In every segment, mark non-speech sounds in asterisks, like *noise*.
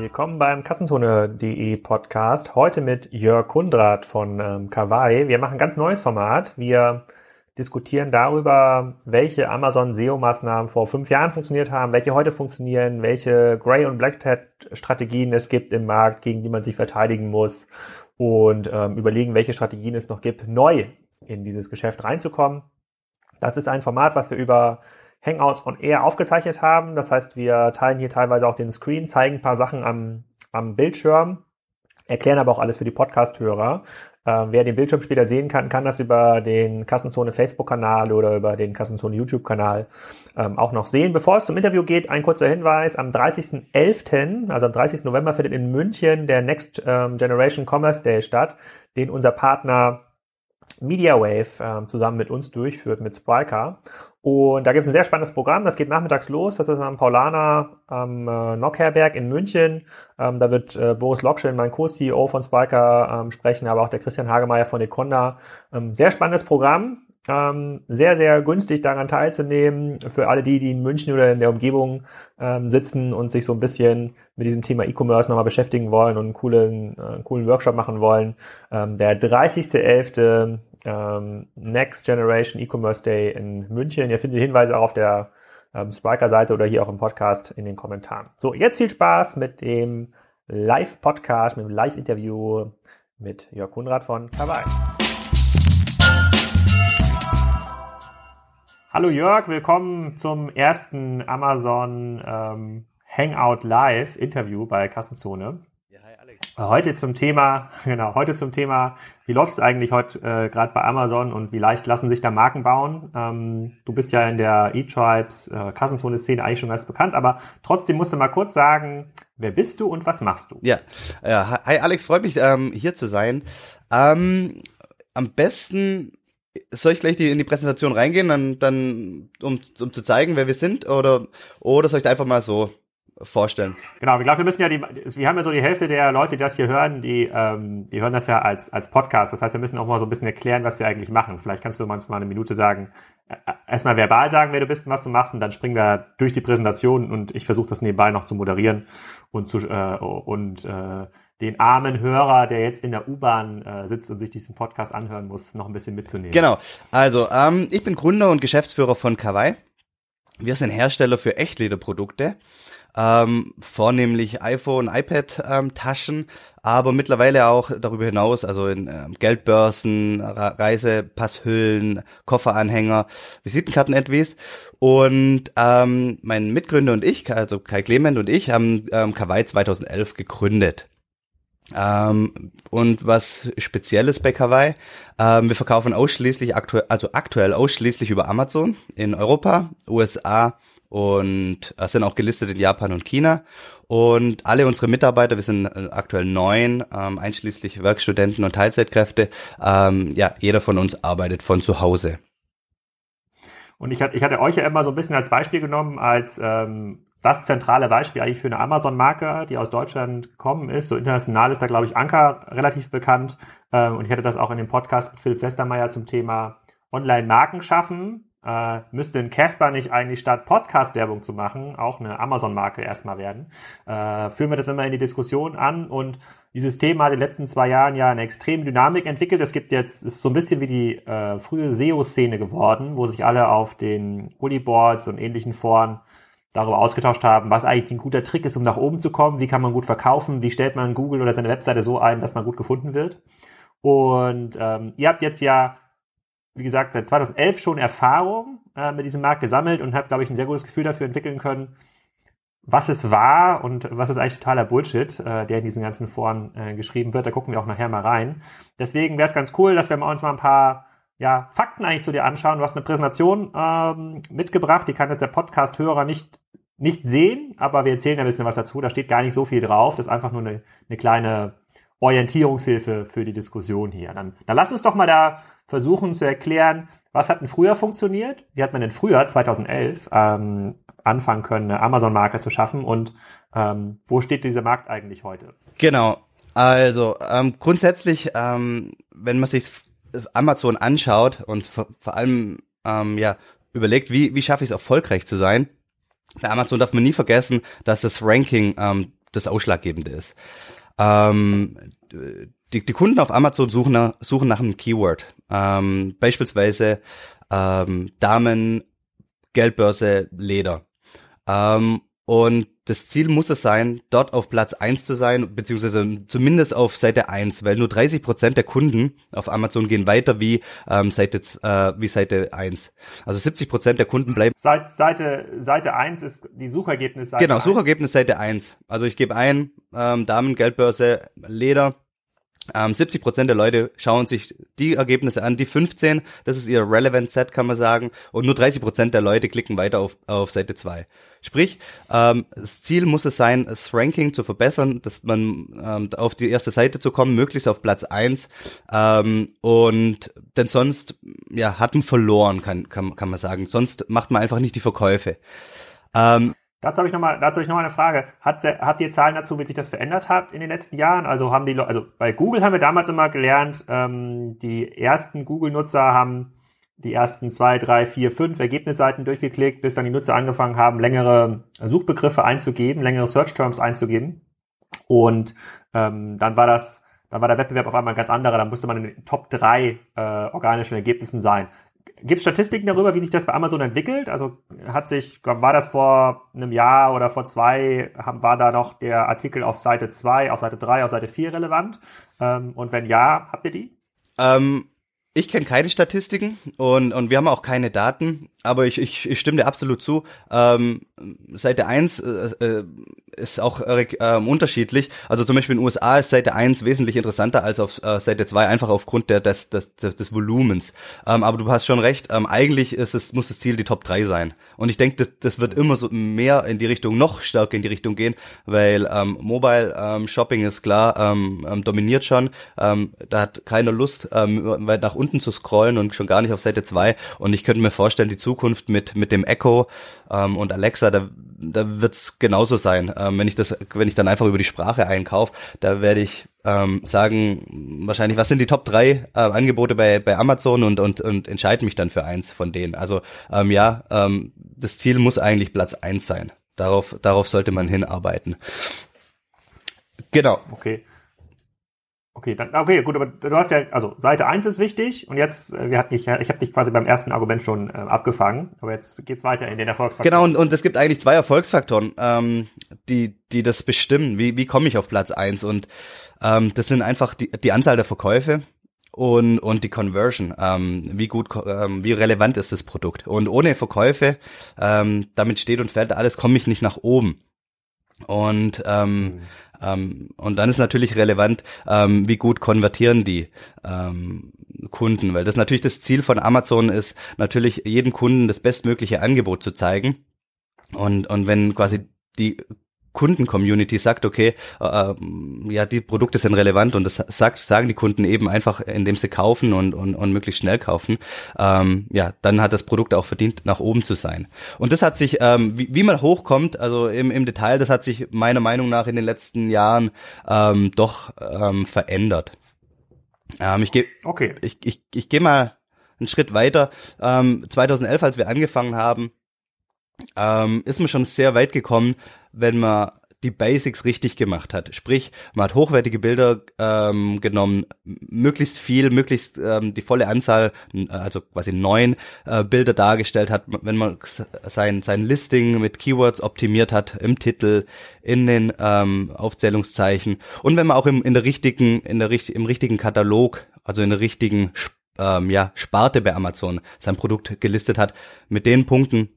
Willkommen beim Kassenzone.de Podcast. Heute mit Jörg Kundrat von ähm, Kawaii. Wir machen ein ganz neues Format. Wir diskutieren darüber, welche Amazon SEO-Maßnahmen vor fünf Jahren funktioniert haben, welche heute funktionieren, welche Grey- und Black-Hat-Strategien es gibt im Markt, gegen die man sich verteidigen muss und ähm, überlegen, welche Strategien es noch gibt, neu in dieses Geschäft reinzukommen. Das ist ein Format, was wir über Hangouts on Air aufgezeichnet haben. Das heißt, wir teilen hier teilweise auch den Screen, zeigen ein paar Sachen am, am Bildschirm, erklären aber auch alles für die Podcast-Hörer. Äh, wer den Bildschirm später sehen kann, kann das über den Kassenzone Facebook-Kanal oder über den Kassenzone YouTube-Kanal ähm, auch noch sehen. Bevor es zum Interview geht, ein kurzer Hinweis. Am 30.11., also am 30. November, findet in München der Next ähm, Generation Commerce Day statt, den unser Partner MediaWave äh, zusammen mit uns durchführt, mit Spriker. Und da gibt es ein sehr spannendes Programm, das geht nachmittags los. Das ist am Paulaner am äh, Nockherberg in München. Ähm, da wird äh, Boris Lokschin, mein Co-CEO von Spiker, ähm, sprechen, aber auch der Christian Hagemeyer von Econda. Ähm, sehr spannendes Programm. Ähm, sehr, sehr günstig daran teilzunehmen für alle die, die in München oder in der Umgebung ähm, sitzen und sich so ein bisschen mit diesem Thema E-Commerce nochmal beschäftigen wollen und einen coolen, äh, coolen Workshop machen wollen. Ähm, der 30.11. Ähm, Next Generation E-Commerce Day in München. Ihr findet Hinweise auch auf der ähm, Spriker-Seite oder hier auch im Podcast in den Kommentaren. So, jetzt viel Spaß mit dem Live-Podcast, mit dem Live-Interview mit Jörg Kunrad von Kawaii. Hallo Jörg, willkommen zum ersten Amazon ähm, Hangout Live Interview bei Kassenzone. Ja, hi Alex. Heute zum Thema, *laughs* genau, heute zum Thema, wie läuft es eigentlich heute äh, gerade bei Amazon und wie leicht lassen sich da Marken bauen? Ähm, du bist ja in der E-Tribes äh, Kassenzone-Szene eigentlich schon ganz bekannt, aber trotzdem musst du mal kurz sagen, wer bist du und was machst du? Ja, ja hi Alex, freut mich ähm, hier zu sein. Ähm, am besten soll ich gleich die, in die Präsentation reingehen, dann, dann um, um zu zeigen, wer wir sind, oder, oder soll ich da einfach mal so vorstellen? Genau, ich glaube, wir müssen ja die, wir haben ja so die Hälfte der Leute, die das hier hören, die, ähm, die hören das ja als, als Podcast. Das heißt, wir müssen auch mal so ein bisschen erklären, was wir eigentlich machen. Vielleicht kannst du manchmal eine Minute sagen, äh, erstmal verbal sagen, wer du bist und was du machst, und dann springen wir durch die Präsentation und ich versuche das nebenbei noch zu moderieren und zu, äh, und äh, den armen Hörer, der jetzt in der U-Bahn äh, sitzt und sich diesen Podcast anhören muss, noch ein bisschen mitzunehmen. Genau. Also, ähm, ich bin Gründer und Geschäftsführer von Kawaii. Wir sind Hersteller für Echtlederprodukte, ähm, vornehmlich iPhone, iPad-Taschen, ähm, aber mittlerweile auch darüber hinaus, also in ähm, Geldbörsen, Reisepasshüllen, Kofferanhänger, Visitenkarten etwas. Und ähm, mein Mitgründer und ich, also Kai Clement und ich, haben ähm, Kawaii 2011 gegründet. Ähm, und was Spezielles bei Kawaii, ähm, wir verkaufen ausschließlich aktuell, also aktuell ausschließlich über Amazon in Europa, USA und äh, sind auch gelistet in Japan und China. Und alle unsere Mitarbeiter, wir sind äh, aktuell neun, ähm, einschließlich Werkstudenten und Teilzeitkräfte, ähm, ja, jeder von uns arbeitet von zu Hause. Und ich hatte, ich hatte euch ja immer so ein bisschen als Beispiel genommen, als ähm, das zentrale Beispiel eigentlich für eine Amazon-Marke, die aus Deutschland gekommen ist. So international ist da, glaube ich, Anker relativ bekannt. Ähm, und ich hatte das auch in dem Podcast mit Philipp Westermeier zum Thema Online-Marken schaffen. Äh, müsste ein Casper nicht eigentlich statt Podcast-Werbung zu machen, auch eine Amazon-Marke erstmal werden? Äh, führen wir das immer in die Diskussion an und dieses Thema hat in den letzten zwei Jahren ja eine extreme Dynamik entwickelt. Es gibt jetzt, ist so ein bisschen wie die äh, frühe SEO-Szene geworden, wo sich alle auf den Bullyboards und ähnlichen Foren darüber ausgetauscht haben, was eigentlich ein guter Trick ist, um nach oben zu kommen, wie kann man gut verkaufen, wie stellt man Google oder seine Webseite so ein, dass man gut gefunden wird. Und ähm, ihr habt jetzt ja, wie gesagt, seit 2011 schon Erfahrung äh, mit diesem Markt gesammelt und habt, glaube ich, ein sehr gutes Gefühl dafür entwickeln können, was es war und was ist eigentlich totaler Bullshit, äh, der in diesen ganzen Foren äh, geschrieben wird. Da gucken wir auch nachher mal rein. Deswegen wäre es ganz cool, dass wir uns mal ein paar ja, Fakten eigentlich zu dir anschauen. Du hast eine Präsentation ähm, mitgebracht, die kann jetzt der Podcast-Hörer nicht, nicht sehen, aber wir erzählen ein bisschen was dazu. Da steht gar nicht so viel drauf. Das ist einfach nur eine, eine kleine Orientierungshilfe für die Diskussion hier. Dann, dann lass uns doch mal da versuchen zu erklären, was hat denn früher funktioniert? Wie hat man denn früher, 2011, ähm, anfangen können, eine Amazon-Marke zu schaffen? Und ähm, wo steht dieser Markt eigentlich heute? Genau. Also ähm, grundsätzlich, ähm, wenn man sich Amazon anschaut und vor, vor allem ähm, ja überlegt, wie, wie schaffe ich es erfolgreich zu sein, bei Amazon darf man nie vergessen, dass das Ranking ähm, das Ausschlaggebende ist. Ähm, die, die Kunden auf Amazon suchen nach, suchen nach einem Keyword. Ähm, beispielsweise ähm, Damen, Geldbörse, Leder. Ähm, und das Ziel muss es sein, dort auf Platz eins zu sein, beziehungsweise zumindest auf Seite eins, weil nur 30 Prozent der Kunden auf Amazon gehen weiter wie ähm, Seite äh, wie Seite eins. Also 70 Prozent der Kunden bleiben. Seite, Seite, Seite eins ist die Suchergebnis Seite Genau, 1. Suchergebnis Seite eins. Also ich gebe ein, ähm, Damen, Geldbörse, Leder, ähm, 70 Prozent der Leute schauen sich die Ergebnisse an, die 15, das ist ihr Relevant Set, kann man sagen, und nur 30 Prozent der Leute klicken weiter auf, auf Seite 2. Sprich, ähm, das Ziel muss es sein, das Ranking zu verbessern, dass man ähm, auf die erste Seite zu kommen, möglichst auf Platz 1. Ähm, und denn sonst ja, hat man verloren, kann, kann, kann man sagen. Sonst macht man einfach nicht die Verkäufe. Ähm, Dazu habe ich nochmal, dazu habe ich noch eine Frage. Hat, habt ihr Zahlen dazu, wie sich das verändert hat in den letzten Jahren? Also haben die, also bei Google haben wir damals immer gelernt, ähm, die ersten Google-Nutzer haben die ersten zwei, drei, vier, fünf Ergebnisseiten durchgeklickt, bis dann die Nutzer angefangen haben, längere Suchbegriffe einzugeben, längere Search-Terms einzugeben. Und ähm, dann war das, dann war der Wettbewerb auf einmal ein ganz anderer. Dann musste man in den Top drei äh, organischen Ergebnissen sein. Gibt es Statistiken darüber, wie sich das bei Amazon entwickelt? Also hat sich, war das vor einem Jahr oder vor zwei, war da noch der Artikel auf Seite 2, auf Seite 3, auf Seite 4 relevant? Ähm, und wenn ja, habt ihr die? Ähm, ich kenne keine Statistiken und, und wir haben auch keine Daten, aber ich, ich, ich stimme dir absolut zu. Ähm, Seite 1 äh, äh, ist auch äh, unterschiedlich. Also zum Beispiel in den USA ist Seite 1 wesentlich interessanter als auf äh, Seite 2, einfach aufgrund der, des, des, des, des Volumens. Ähm, aber du hast schon recht, ähm, eigentlich ist es, muss das Ziel die Top 3 sein. Und ich denke, das, das wird immer so mehr in die Richtung, noch stärker in die Richtung gehen, weil ähm, Mobile ähm, Shopping ist klar, ähm, ähm, dominiert schon. Ähm, da hat keiner Lust, ähm, weit nach unten zu scrollen und schon gar nicht auf Seite 2. Und ich könnte mir vorstellen, die Zukunft mit, mit dem Echo ähm, und Alexa, da, da wird's genauso sein. Ähm, wenn ich das, wenn ich dann einfach über die Sprache einkaufe, da werde ich ähm, sagen, wahrscheinlich, was sind die Top 3 äh, Angebote bei, bei Amazon und, und, und entscheide mich dann für eins von denen. Also ähm, ja, ähm, das Ziel muss eigentlich Platz eins sein. Darauf, darauf sollte man hinarbeiten. Genau. Okay. Okay, dann, okay, gut, aber du hast ja, also Seite 1 ist wichtig und jetzt, äh, wir hatten dich, ich habe dich quasi beim ersten Argument schon äh, abgefangen, aber jetzt geht's weiter in den Erfolgsfaktoren. Genau, und, und es gibt eigentlich zwei Erfolgsfaktoren, ähm, die, die das bestimmen. Wie, wie komme ich auf Platz 1? Und ähm, das sind einfach die, die Anzahl der Verkäufe und, und die Conversion. Ähm, wie gut, ähm, wie relevant ist das Produkt? Und ohne Verkäufe, ähm, damit steht und fällt alles, komme ich nicht nach oben. Und ähm, mhm ähm, und dann ist natürlich relevant, ähm, wie gut konvertieren die ähm, Kunden, weil das natürlich das Ziel von Amazon ist, natürlich jedem Kunden das bestmögliche Angebot zu zeigen. Und, und wenn quasi die Kunden-Community sagt, okay, äh, ja, die Produkte sind relevant und das sagt, sagen die Kunden eben einfach, indem sie kaufen und, und, und möglichst schnell kaufen, ähm, ja, dann hat das Produkt auch verdient, nach oben zu sein. Und das hat sich, ähm, wie, wie man hochkommt, also im, im Detail, das hat sich meiner Meinung nach in den letzten Jahren ähm, doch ähm, verändert. Ähm, ich gehe okay. ich, ich, ich geh mal einen Schritt weiter. Ähm, 2011, als wir angefangen haben, ähm, ist man schon sehr weit gekommen, wenn man die Basics richtig gemacht hat. Sprich, man hat hochwertige Bilder ähm, genommen, möglichst viel, möglichst ähm, die volle Anzahl, also quasi neun äh, Bilder dargestellt hat, wenn man sein, sein Listing mit Keywords optimiert hat, im Titel, in den ähm, Aufzählungszeichen und wenn man auch im, in der richtigen, in der, im richtigen Katalog, also in der richtigen ähm, ja, Sparte bei Amazon sein Produkt gelistet hat, mit den Punkten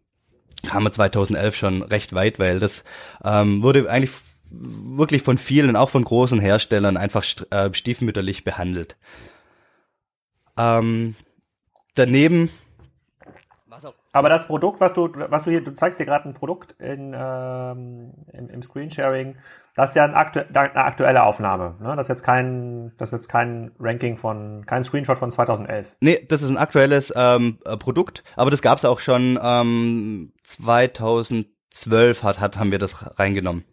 kam er 2011 schon recht weit, weil das ähm, wurde eigentlich wirklich von vielen, auch von großen Herstellern, einfach äh, stiefmütterlich behandelt. Ähm, daneben aber das Produkt, was du, was du hier, du zeigst dir gerade ein Produkt in, ähm, im, im Screensharing, das ist ja ein aktu eine aktuelle Aufnahme. Ne? Das ist jetzt kein, das ist jetzt kein Ranking von, kein Screenshot von 2011. Nee, das ist ein aktuelles ähm, äh, Produkt, aber das gab es auch schon ähm, 2012 hat, hat, haben wir das reingenommen.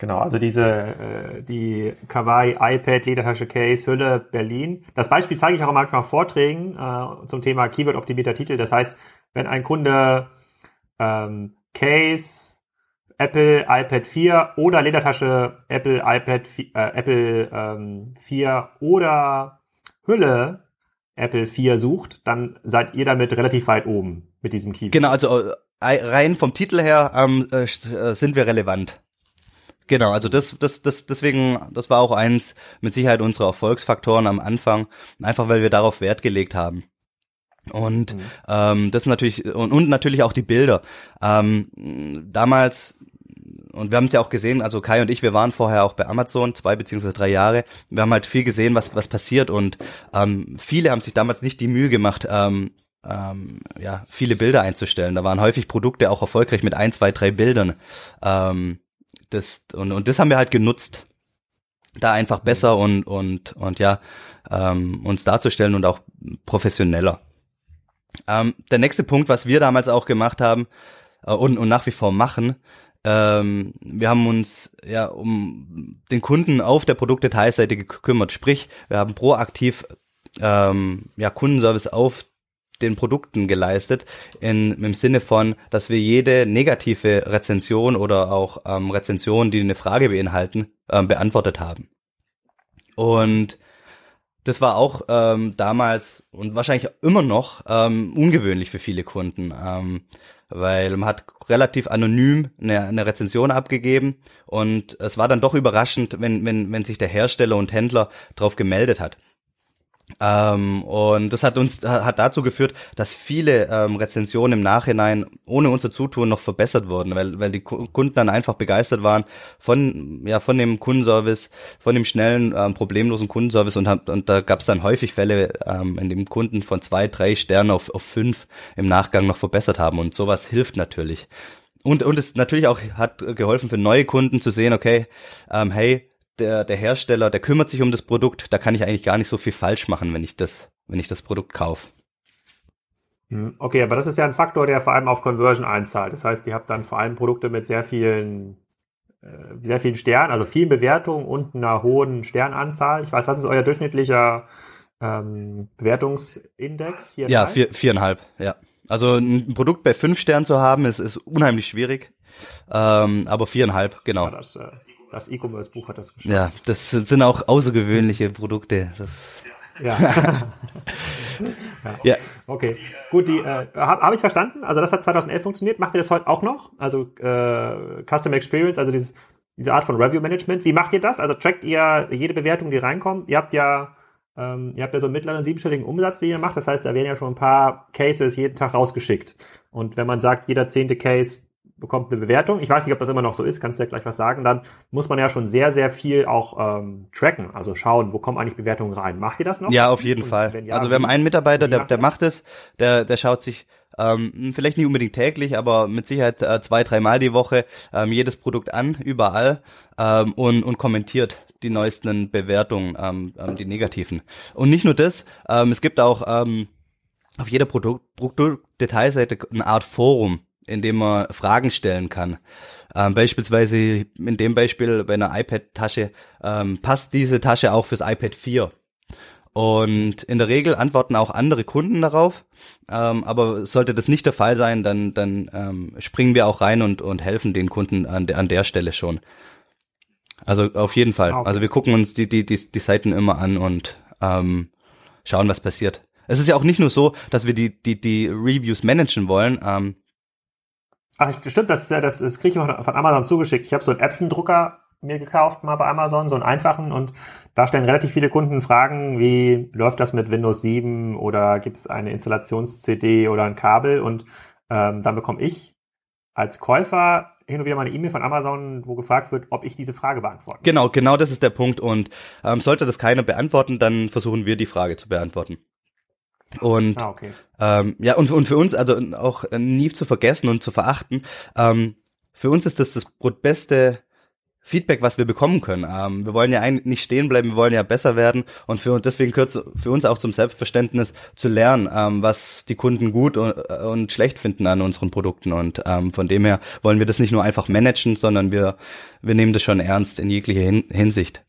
Genau, also diese äh, die Kawaii iPad Ledertasche Case Hülle Berlin. Das Beispiel zeige ich auch manchmal Vorträgen äh, zum Thema Keyword optimierter Titel. Das heißt, wenn ein Kunde ähm, Case Apple iPad 4 oder Ledertasche Apple iPad äh, Apple ähm, 4 oder Hülle Apple 4 sucht, dann seid ihr damit relativ weit oben mit diesem Key. Genau, also äh, rein vom Titel her ähm, äh, äh, sind wir relevant. Genau, also das, das, das, deswegen, das war auch eins mit Sicherheit unserer Erfolgsfaktoren am Anfang, einfach weil wir darauf Wert gelegt haben. Und mhm. ähm, das natürlich und, und natürlich auch die Bilder. Ähm, damals und wir haben es ja auch gesehen, also Kai und ich, wir waren vorher auch bei Amazon, zwei beziehungsweise drei Jahre. Wir haben halt viel gesehen, was, was passiert und ähm, viele haben sich damals nicht die Mühe gemacht, ähm, ähm, ja, viele Bilder einzustellen. Da waren häufig Produkte auch erfolgreich mit ein, zwei, drei Bildern. Ähm, das, und, und das haben wir halt genutzt, da einfach besser und, und, und ja, ähm, uns darzustellen und auch professioneller. Ähm, der nächste Punkt, was wir damals auch gemacht haben äh, und, und nach wie vor machen, ähm, wir haben uns ja um den Kunden auf der Produktdetailseite gekümmert. Sprich, wir haben proaktiv ähm, ja, Kundenservice auf den Produkten geleistet, in, im Sinne von, dass wir jede negative Rezension oder auch ähm, Rezension, die eine Frage beinhalten, ähm, beantwortet haben. Und das war auch ähm, damals und wahrscheinlich immer noch ähm, ungewöhnlich für viele Kunden. Ähm, weil man hat relativ anonym eine, eine Rezension abgegeben und es war dann doch überraschend, wenn, wenn, wenn sich der Hersteller und Händler darauf gemeldet hat. Ähm, und das hat uns hat dazu geführt, dass viele ähm, Rezensionen im Nachhinein ohne unser Zutun noch verbessert wurden, weil weil die Kunden dann einfach begeistert waren von ja von dem Kundenservice, von dem schnellen ähm, problemlosen Kundenservice und und da gab es dann häufig Fälle, ähm, in dem Kunden von zwei drei Sternen auf auf fünf im Nachgang noch verbessert haben und sowas hilft natürlich. Und, und es natürlich auch hat geholfen für neue Kunden zu sehen, okay, ähm, hey, der, der Hersteller, der kümmert sich um das Produkt, da kann ich eigentlich gar nicht so viel falsch machen, wenn ich das, wenn ich das Produkt kaufe. Hm, okay, aber das ist ja ein Faktor, der vor allem auf Conversion einzahlt. Das heißt, ihr habt dann vor allem Produkte mit sehr vielen, äh, sehr vielen Sternen, also vielen Bewertungen und einer hohen Sternanzahl. Ich weiß, was ist euer durchschnittlicher ähm, Bewertungsindex? Viereinhalb? Ja, vier, viereinhalb, ja. Also ein Produkt bei fünf Sternen zu haben, ist, ist unheimlich schwierig. Ähm, aber viereinhalb, genau. Ja, das, äh, das E-Commerce-Buch hat das geschrieben. Ja, das sind auch außergewöhnliche Produkte. Das ja. *laughs* ja. ja. Okay. Gut, die äh, habe hab ich verstanden. Also das hat 2011 funktioniert. Macht ihr das heute auch noch? Also äh, Customer Experience, also dieses, diese Art von Review Management. Wie macht ihr das? Also trackt ihr jede Bewertung, die reinkommt? Ihr habt ja ähm, ihr habt ja so einen mittleren siebenstelligen Umsatz, den ihr macht. Das heißt, da werden ja schon ein paar Cases jeden Tag rausgeschickt. Und wenn man sagt, jeder zehnte Case bekommt eine Bewertung. Ich weiß nicht, ob das immer noch so ist, kannst du ja gleich was sagen. Dann muss man ja schon sehr, sehr viel auch ähm, tracken, also schauen, wo kommen eigentlich Bewertungen rein. Macht ihr das noch? Ja, auf jeden Und Fall. Ja, also wir haben einen Mitarbeiter, der, der macht es, der, der schaut sich ähm, vielleicht nicht unbedingt täglich, aber mit Sicherheit äh, zwei, dreimal die Woche ähm, jedes Produkt an, überall ähm, und, und kommentiert die neuesten Bewertungen, ähm, ähm, die negativen. Und nicht nur das, ähm, es gibt auch ähm, auf jeder Produkt, Produktdetailseite eine Art Forum, in dem man Fragen stellen kann. Ähm, beispielsweise in dem Beispiel bei einer iPad-Tasche ähm, passt diese Tasche auch fürs iPad 4. Und in der Regel antworten auch andere Kunden darauf. Ähm, aber sollte das nicht der Fall sein, dann, dann ähm, springen wir auch rein und, und helfen den Kunden an, de, an der Stelle schon. Also auf jeden Fall. Okay. Also wir gucken uns die, die, die, die Seiten immer an und ähm, schauen, was passiert. Es ist ja auch nicht nur so, dass wir die, die, die Reviews managen wollen. Ähm, Ach, stimmt, das, das, das kriege ich von Amazon zugeschickt. Ich habe so einen Epson-Drucker mir gekauft, mal bei Amazon, so einen einfachen. Und da stellen relativ viele Kunden Fragen, wie läuft das mit Windows 7 oder gibt es eine Installations-CD oder ein Kabel? Und ähm, dann bekomme ich als Käufer hin und wieder mal eine E-Mail von Amazon, wo gefragt wird, ob ich diese Frage beantworte. Genau, genau das ist der Punkt. Und ähm, sollte das keiner beantworten, dann versuchen wir die Frage zu beantworten. Und ah, okay. ähm, ja, und, und für uns, also auch nie zu vergessen und zu verachten, ähm, für uns ist das das beste Feedback, was wir bekommen können. Ähm, wir wollen ja eigentlich nicht stehen bleiben, wir wollen ja besser werden und für deswegen gehört für uns auch zum Selbstverständnis zu lernen, ähm, was die Kunden gut und, und, schlecht finden an unseren Produkten und ähm, von dem her wollen wir das nicht nur einfach managen, sondern wir wir nehmen das schon ernst in jeglicher Hin Hinsicht.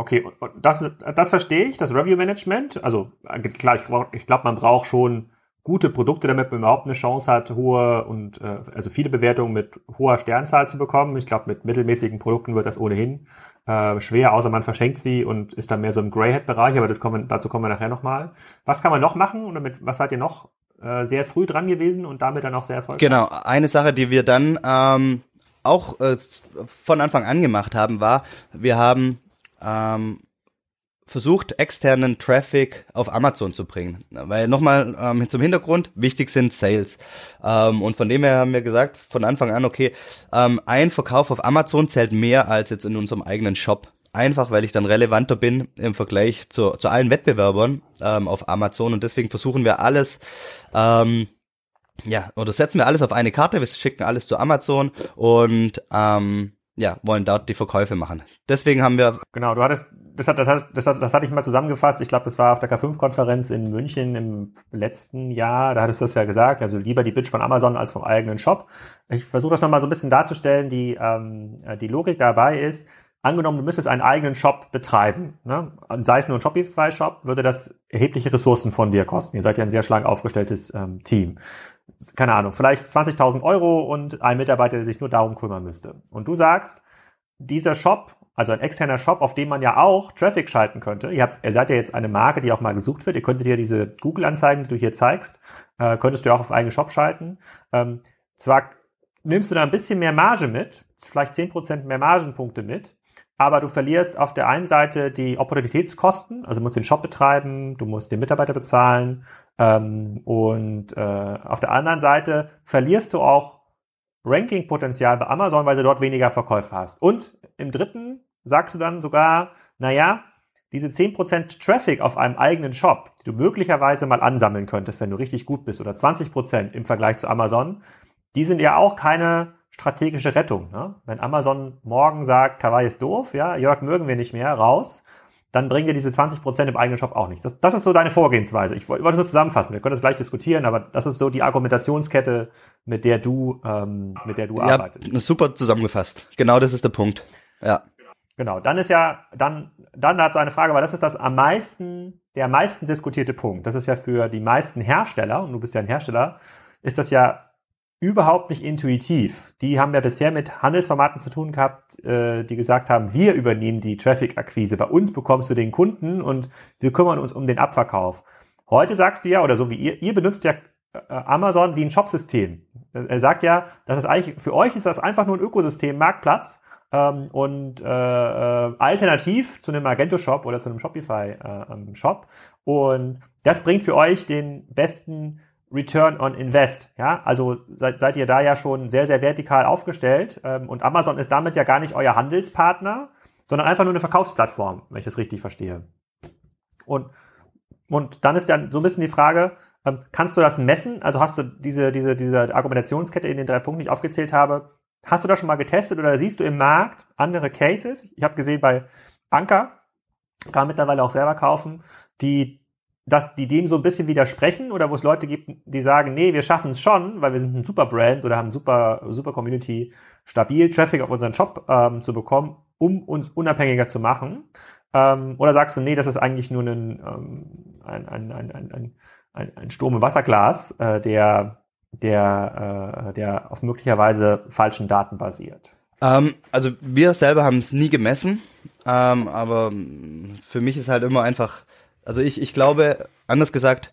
Okay, das, das verstehe ich, das Review Management. Also klar, ich, ich glaube, man braucht schon gute Produkte, damit man überhaupt eine Chance hat, hohe und äh, also viele Bewertungen mit hoher Sternzahl zu bekommen. Ich glaube, mit mittelmäßigen Produkten wird das ohnehin äh, schwer, außer man verschenkt sie und ist dann mehr so im Greyhead-Bereich, aber das kommen, dazu kommen wir nachher nochmal. Was kann man noch machen und damit, was seid ihr noch äh, sehr früh dran gewesen und damit dann auch sehr erfolgreich? Genau, eine Sache, die wir dann ähm, auch äh, von Anfang an gemacht haben, war, wir haben ähm, versucht, externen Traffic auf Amazon zu bringen. Weil nochmal ähm, zum Hintergrund, wichtig sind Sales. Ähm, und von dem her haben wir gesagt, von Anfang an, okay, ähm, ein Verkauf auf Amazon zählt mehr als jetzt in unserem eigenen Shop. Einfach, weil ich dann relevanter bin im Vergleich zu, zu allen Wettbewerbern ähm, auf Amazon. Und deswegen versuchen wir alles, ähm, ja, oder setzen wir alles auf eine Karte, wir schicken alles zu Amazon und ähm, ja, wollen dort die Verkäufe machen. Deswegen haben wir. Genau, du hattest, das hat, das hat, das hat, das hatte ich mal zusammengefasst. Ich glaube, das war auf der K5-Konferenz in München im letzten Jahr. Da hattest du das ja gesagt. Also lieber die Bitch von Amazon als vom eigenen Shop. Ich versuche das nochmal so ein bisschen darzustellen. Die, ähm, die Logik dabei ist, angenommen, du müsstest einen eigenen Shop betreiben, ne? sei es nur ein Shopify-Shop, würde das erhebliche Ressourcen von dir kosten. Ihr seid ja ein sehr schlank aufgestelltes ähm, Team keine Ahnung, vielleicht 20.000 Euro und ein Mitarbeiter, der sich nur darum kümmern müsste. Und du sagst, dieser Shop, also ein externer Shop, auf dem man ja auch Traffic schalten könnte. Ihr, habt, ihr seid ja jetzt eine Marke, die auch mal gesucht wird. Ihr könntet ja diese Google-Anzeigen, die du hier zeigst, äh, könntest du ja auch auf eigenen Shop schalten. Ähm, zwar nimmst du da ein bisschen mehr Marge mit, vielleicht 10% mehr Margenpunkte mit, aber du verlierst auf der einen Seite die Opportunitätskosten, also du musst den Shop betreiben, du musst den Mitarbeiter bezahlen ähm, und äh, auf der anderen Seite verlierst du auch Ranking-Potenzial bei Amazon, weil du dort weniger Verkäufe hast. Und im dritten sagst du dann sogar, naja, diese 10% Traffic auf einem eigenen Shop, die du möglicherweise mal ansammeln könntest, wenn du richtig gut bist, oder 20% im Vergleich zu Amazon, die sind ja auch keine strategische Rettung. Ne? Wenn Amazon morgen sagt, Kawaii ist doof, ja, Jörg mögen wir nicht mehr, raus, dann bringen dir diese 20% im eigenen Shop auch nichts. Das, das ist so deine Vorgehensweise. Ich wollte, wollte so zusammenfassen. Wir können das gleich diskutieren, aber das ist so die Argumentationskette, mit der du, ähm, mit der du ja, arbeitest. Super zusammengefasst. Genau das ist der Punkt. Ja. Genau. Dann ist ja, dann, dann dazu eine Frage, weil das ist das am meisten, der am meisten diskutierte Punkt. Das ist ja für die meisten Hersteller, und du bist ja ein Hersteller, ist das ja überhaupt nicht intuitiv. Die haben ja bisher mit Handelsformaten zu tun gehabt, äh, die gesagt haben, wir übernehmen die Traffic-Akquise. Bei uns bekommst du den Kunden und wir kümmern uns um den Abverkauf. Heute sagst du ja, oder so wie ihr, ihr benutzt ja äh, Amazon wie ein Shopsystem. Er sagt ja, das ist eigentlich, für euch ist das einfach nur ein Ökosystem, Marktplatz. Ähm, und äh, äh, alternativ zu einem Magento-Shop oder zu einem Shopify-Shop. Äh, und das bringt für euch den besten Return on Invest. Ja, also seid, seid ihr da ja schon sehr, sehr vertikal aufgestellt. Ähm, und Amazon ist damit ja gar nicht euer Handelspartner, sondern einfach nur eine Verkaufsplattform, wenn ich das richtig verstehe. Und, und dann ist ja so ein bisschen die Frage, ähm, kannst du das messen? Also hast du diese, diese, diese Argumentationskette in den drei Punkten, die ich aufgezählt habe, hast du das schon mal getestet oder siehst du im Markt andere Cases? Ich habe gesehen bei Anker, kann mittlerweile auch selber kaufen, die dass die dem so ein bisschen widersprechen oder wo es Leute gibt, die sagen, nee, wir schaffen es schon, weil wir sind ein super Brand oder haben super, super Community, stabil Traffic auf unseren Shop ähm, zu bekommen, um uns unabhängiger zu machen? Ähm, oder sagst du, nee, das ist eigentlich nur ein, ähm, ein, ein, ein, ein, ein, ein Sturm im Wasserglas, äh, der, der, äh, der auf möglicherweise falschen Daten basiert? Ähm, also wir selber haben es nie gemessen, ähm, aber für mich ist halt immer einfach also ich, ich glaube, anders gesagt,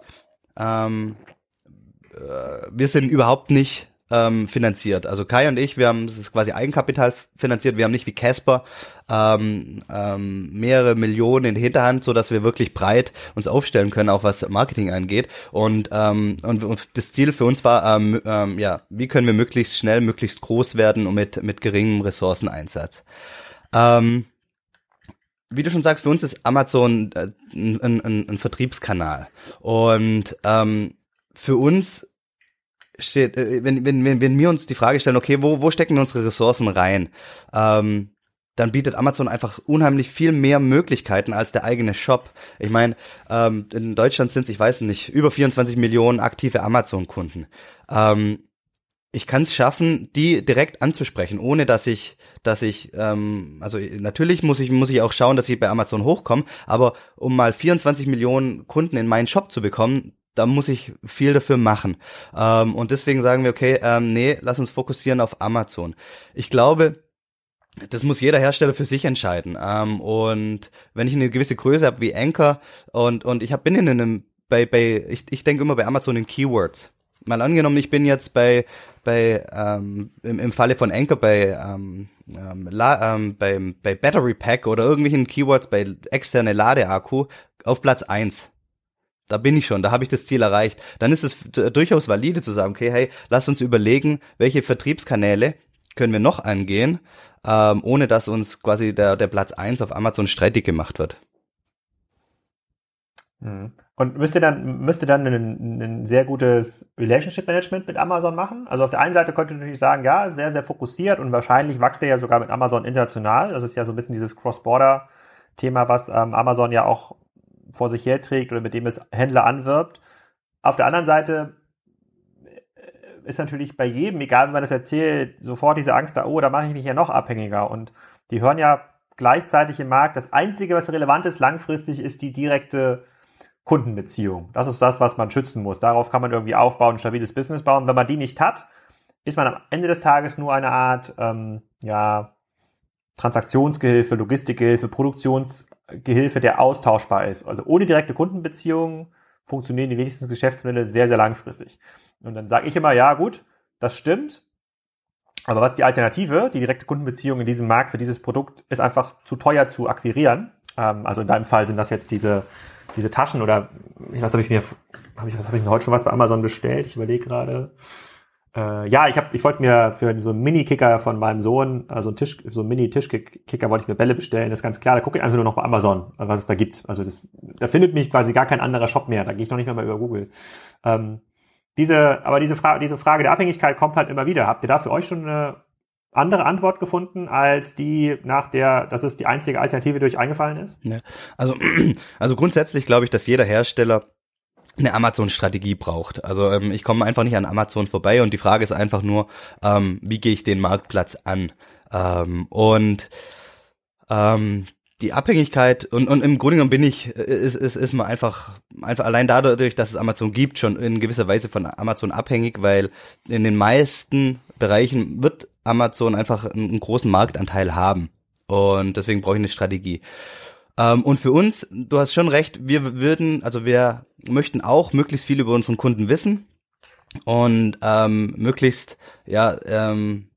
ähm, äh, wir sind überhaupt nicht ähm, finanziert. Also Kai und ich, wir haben es ist quasi Eigenkapital finanziert. Wir haben nicht wie Casper ähm, ähm, mehrere Millionen in der Hinterhand, so dass wir wirklich breit uns aufstellen können, auch was Marketing angeht. Und ähm, und, und das Ziel für uns war, ähm, ähm, ja, wie können wir möglichst schnell, möglichst groß werden und mit mit geringem Ressourceneinsatz. Ähm, wie du schon sagst, für uns ist Amazon äh, ein, ein, ein Vertriebskanal. Und ähm, für uns steht, äh, wenn, wenn, wenn, wenn wir uns die Frage stellen, okay, wo, wo stecken wir unsere Ressourcen rein? Ähm, dann bietet Amazon einfach unheimlich viel mehr Möglichkeiten als der eigene Shop. Ich meine, ähm, in Deutschland sind es, ich weiß nicht, über 24 Millionen aktive Amazon-Kunden. Ähm, ich kann es schaffen, die direkt anzusprechen, ohne dass ich, dass ich, ähm, also natürlich muss ich muss ich auch schauen, dass ich bei Amazon hochkomme, aber um mal 24 Millionen Kunden in meinen Shop zu bekommen, da muss ich viel dafür machen. Ähm, und deswegen sagen wir, okay, ähm, nee, lass uns fokussieren auf Amazon. Ich glaube, das muss jeder Hersteller für sich entscheiden. Ähm, und wenn ich eine gewisse Größe habe wie Anchor und, und ich hab, bin in einem, bei, bei, ich, ich denke immer bei Amazon in Keywords. Mal angenommen, ich bin jetzt bei, bei ähm, im, im Falle von Anchor bei, ähm, ähm, la, ähm, bei, bei Battery Pack oder irgendwelchen Keywords bei externe Ladeakku auf Platz eins da bin ich schon, da habe ich das Ziel erreicht. Dann ist es durchaus valide zu sagen, okay, hey, lass uns überlegen, welche Vertriebskanäle können wir noch angehen, ähm, ohne dass uns quasi der, der Platz eins auf Amazon streitig gemacht wird. Mhm. Und müsst ihr dann, müsst ihr dann ein, ein sehr gutes Relationship Management mit Amazon machen? Also auf der einen Seite könnt ihr natürlich sagen, ja, sehr, sehr fokussiert und wahrscheinlich wächst ihr ja sogar mit Amazon international. Das ist ja so ein bisschen dieses Cross-Border-Thema, was ähm, Amazon ja auch vor sich herträgt oder mit dem es Händler anwirbt. Auf der anderen Seite ist natürlich bei jedem, egal wie man das erzählt, sofort diese Angst da, oh, da mache ich mich ja noch abhängiger. Und die hören ja gleichzeitig im Markt, das Einzige, was relevant ist langfristig, ist die direkte Kundenbeziehung. Das ist das, was man schützen muss. Darauf kann man irgendwie aufbauen, ein stabiles Business bauen. Wenn man die nicht hat, ist man am Ende des Tages nur eine Art, ähm, ja, Transaktionsgehilfe, Logistikgehilfe, Produktionsgehilfe, der austauschbar ist. Also ohne direkte Kundenbeziehungen funktionieren die wenigsten Geschäftsmodelle sehr, sehr langfristig. Und dann sage ich immer, ja gut, das stimmt. Aber was ist die Alternative? Die direkte Kundenbeziehung in diesem Markt für dieses Produkt ist einfach zu teuer zu akquirieren. Ähm, also in deinem Fall sind das jetzt diese, diese Taschen oder was habe ich mir, habe ich, was habe ich mir heute schon was bei Amazon bestellt? Ich überlege gerade. Äh, ja, ich habe, ich wollte mir für so einen Mini-Kicker von meinem Sohn, also einen Tisch, so einen Mini-Tischkicker wollte ich mir Bälle bestellen. Das ist ganz klar. Da gucke ich einfach nur noch bei Amazon, was es da gibt. Also das, da findet mich quasi gar kein anderer Shop mehr. Da gehe ich noch nicht mehr mal über Google. Ähm, diese, aber diese Frage, diese Frage der Abhängigkeit kommt halt immer wieder. Habt ihr da für euch schon eine andere Antwort gefunden als die nach der, dass es die einzige Alternative, die eingefallen ist? Ja, also, *clears throat* also grundsätzlich glaube ich, dass jeder Hersteller eine Amazon-Strategie braucht. Also ähm, ich komme einfach nicht an Amazon vorbei und die Frage ist einfach nur, ähm, wie gehe ich den Marktplatz an? Ähm, und ähm, die Abhängigkeit und, und im Grunde genommen bin ich, ist, ist, ist man einfach, einfach allein dadurch, dass es Amazon gibt, schon in gewisser Weise von Amazon abhängig, weil in den meisten Bereichen wird Amazon einfach einen, großen Marktanteil haben. Und deswegen brauche ich eine Strategie. Ähm, und für uns, du hast schon recht, wir würden, also wir möchten auch möglichst viel über unseren Kunden wissen und ähm, möglichst ja ähm,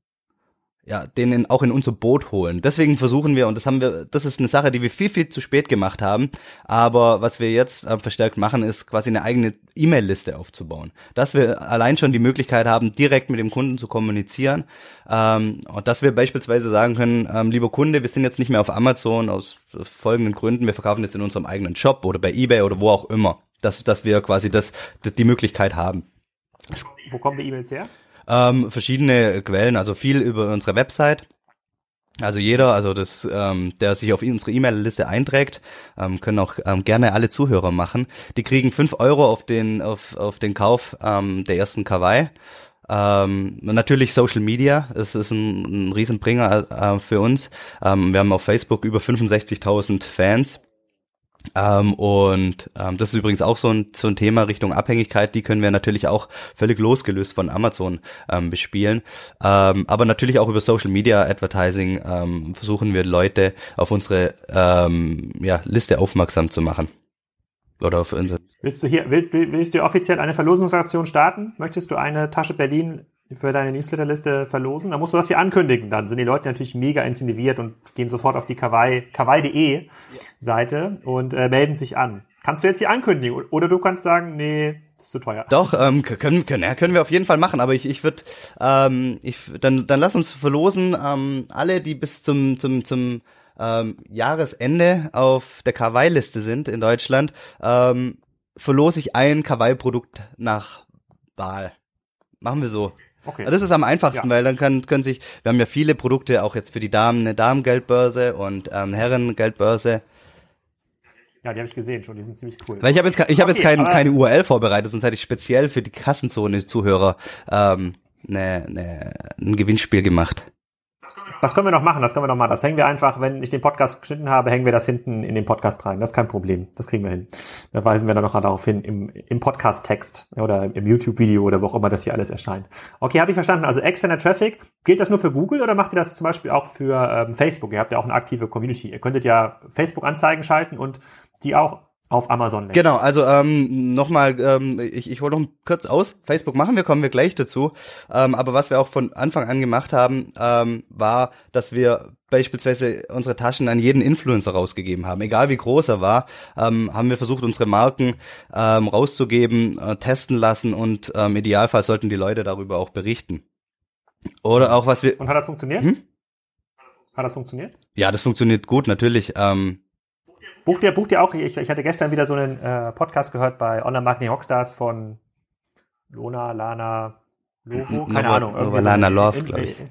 ja, den in, auch in unser Boot holen. Deswegen versuchen wir, und das haben wir, das ist eine Sache, die wir viel, viel zu spät gemacht haben, aber was wir jetzt äh, verstärkt machen, ist quasi eine eigene E-Mail-Liste aufzubauen. Dass wir allein schon die Möglichkeit haben, direkt mit dem Kunden zu kommunizieren ähm, und dass wir beispielsweise sagen können, ähm, lieber Kunde, wir sind jetzt nicht mehr auf Amazon aus folgenden Gründen, wir verkaufen jetzt in unserem eigenen Shop oder bei Ebay oder wo auch immer, dass, dass wir quasi das, die Möglichkeit haben. Wo kommen die E-Mails her? Ähm, verschiedene Quellen, also viel über unsere Website. Also jeder, also das, ähm, der sich auf unsere E-Mail-Liste einträgt, ähm, können auch ähm, gerne alle Zuhörer machen. Die kriegen fünf Euro auf den auf, auf den Kauf ähm, der ersten Kawaii. Ähm, natürlich Social Media, es ist ein, ein Riesenbringer äh, für uns. Ähm, wir haben auf Facebook über 65.000 Fans. Ähm, und ähm, das ist übrigens auch so ein, so ein Thema Richtung Abhängigkeit, die können wir natürlich auch völlig losgelöst von Amazon ähm, bespielen. Ähm, aber natürlich auch über Social Media Advertising ähm, versuchen wir Leute auf unsere ähm, ja, Liste aufmerksam zu machen. Oder auf unsere Willst du hier, willst, willst du offiziell eine Verlosungsaktion starten? Möchtest du eine Tasche Berlin für deine Newsletterliste verlosen? Dann musst du das hier ankündigen. Dann sind die Leute natürlich mega incentiviert und gehen sofort auf die kawaii, kawaii.de Seite und äh, melden sich an. Kannst du jetzt hier ankündigen? Oder du kannst sagen, nee, ist zu teuer. Doch, ähm, können, können, ja, können wir auf jeden Fall machen, aber ich, ich würde, ähm, ich, dann, dann lass uns verlosen, ähm, alle, die bis zum, zum, zum ähm, Jahresende auf der Kawaii-Liste sind in Deutschland, ähm, verlose ich ein Kawaii-Produkt nach Wahl. Machen wir so. Okay. Das ist am einfachsten, ja. weil dann können, können sich, wir haben ja viele Produkte, auch jetzt für die Damen, eine Damengeldbörse und ähm, Herrengeldbörse. Ja, die habe ich gesehen schon, die sind ziemlich cool. Weil ich habe jetzt, ich hab okay, jetzt kein, keine URL vorbereitet, sonst hätte ich speziell für die Kassenzone-Zuhörer ähm, ne, ne, ein Gewinnspiel gemacht. Das können wir noch machen, das können wir noch machen. Das hängen wir einfach, wenn ich den Podcast geschnitten habe, hängen wir das hinten in den Podcast rein. Das ist kein Problem. Das kriegen wir hin. Da weisen wir dann noch darauf hin im, im Podcast-Text oder im YouTube-Video oder wo auch immer das hier alles erscheint. Okay, habe ich verstanden. Also externer Traffic. Gilt das nur für Google oder macht ihr das zum Beispiel auch für ähm, Facebook? Ihr habt ja auch eine aktive Community. Ihr könntet ja Facebook-Anzeigen schalten und die auch auf Amazon lenken. Genau, also ähm, nochmal, ähm, ich, ich hole noch kurz aus. Facebook machen wir, kommen wir gleich dazu. Ähm, aber was wir auch von Anfang an gemacht haben, ähm, war, dass wir beispielsweise unsere Taschen an jeden Influencer rausgegeben haben. Egal wie groß er war, ähm, haben wir versucht, unsere Marken ähm, rauszugeben, äh, testen lassen und ähm, im Idealfall sollten die Leute darüber auch berichten. Oder auch was wir. Und hat das funktioniert? Hm? Hat das funktioniert? Ja, das funktioniert gut, natürlich. Ähm, Bucht ihr, bucht ihr auch, ich, ich hatte gestern wieder so einen äh, Podcast gehört bei Online Marketing Rockstars von Lona, Lana, Lovo, keine Nova, Ahnung. Nova Lana so Love, glaube ich.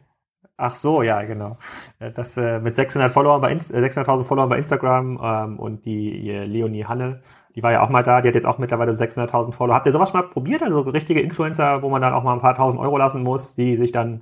Ach so, ja, genau. Äh, das äh, mit 600 Followern bei 600.000 äh, Followern bei Instagram ähm, und die Leonie Hanne, die war ja auch mal da, die hat jetzt auch mittlerweile 600.000 Follower. Habt ihr sowas mal probiert? Also richtige Influencer, wo man dann auch mal ein paar tausend Euro lassen muss, die sich dann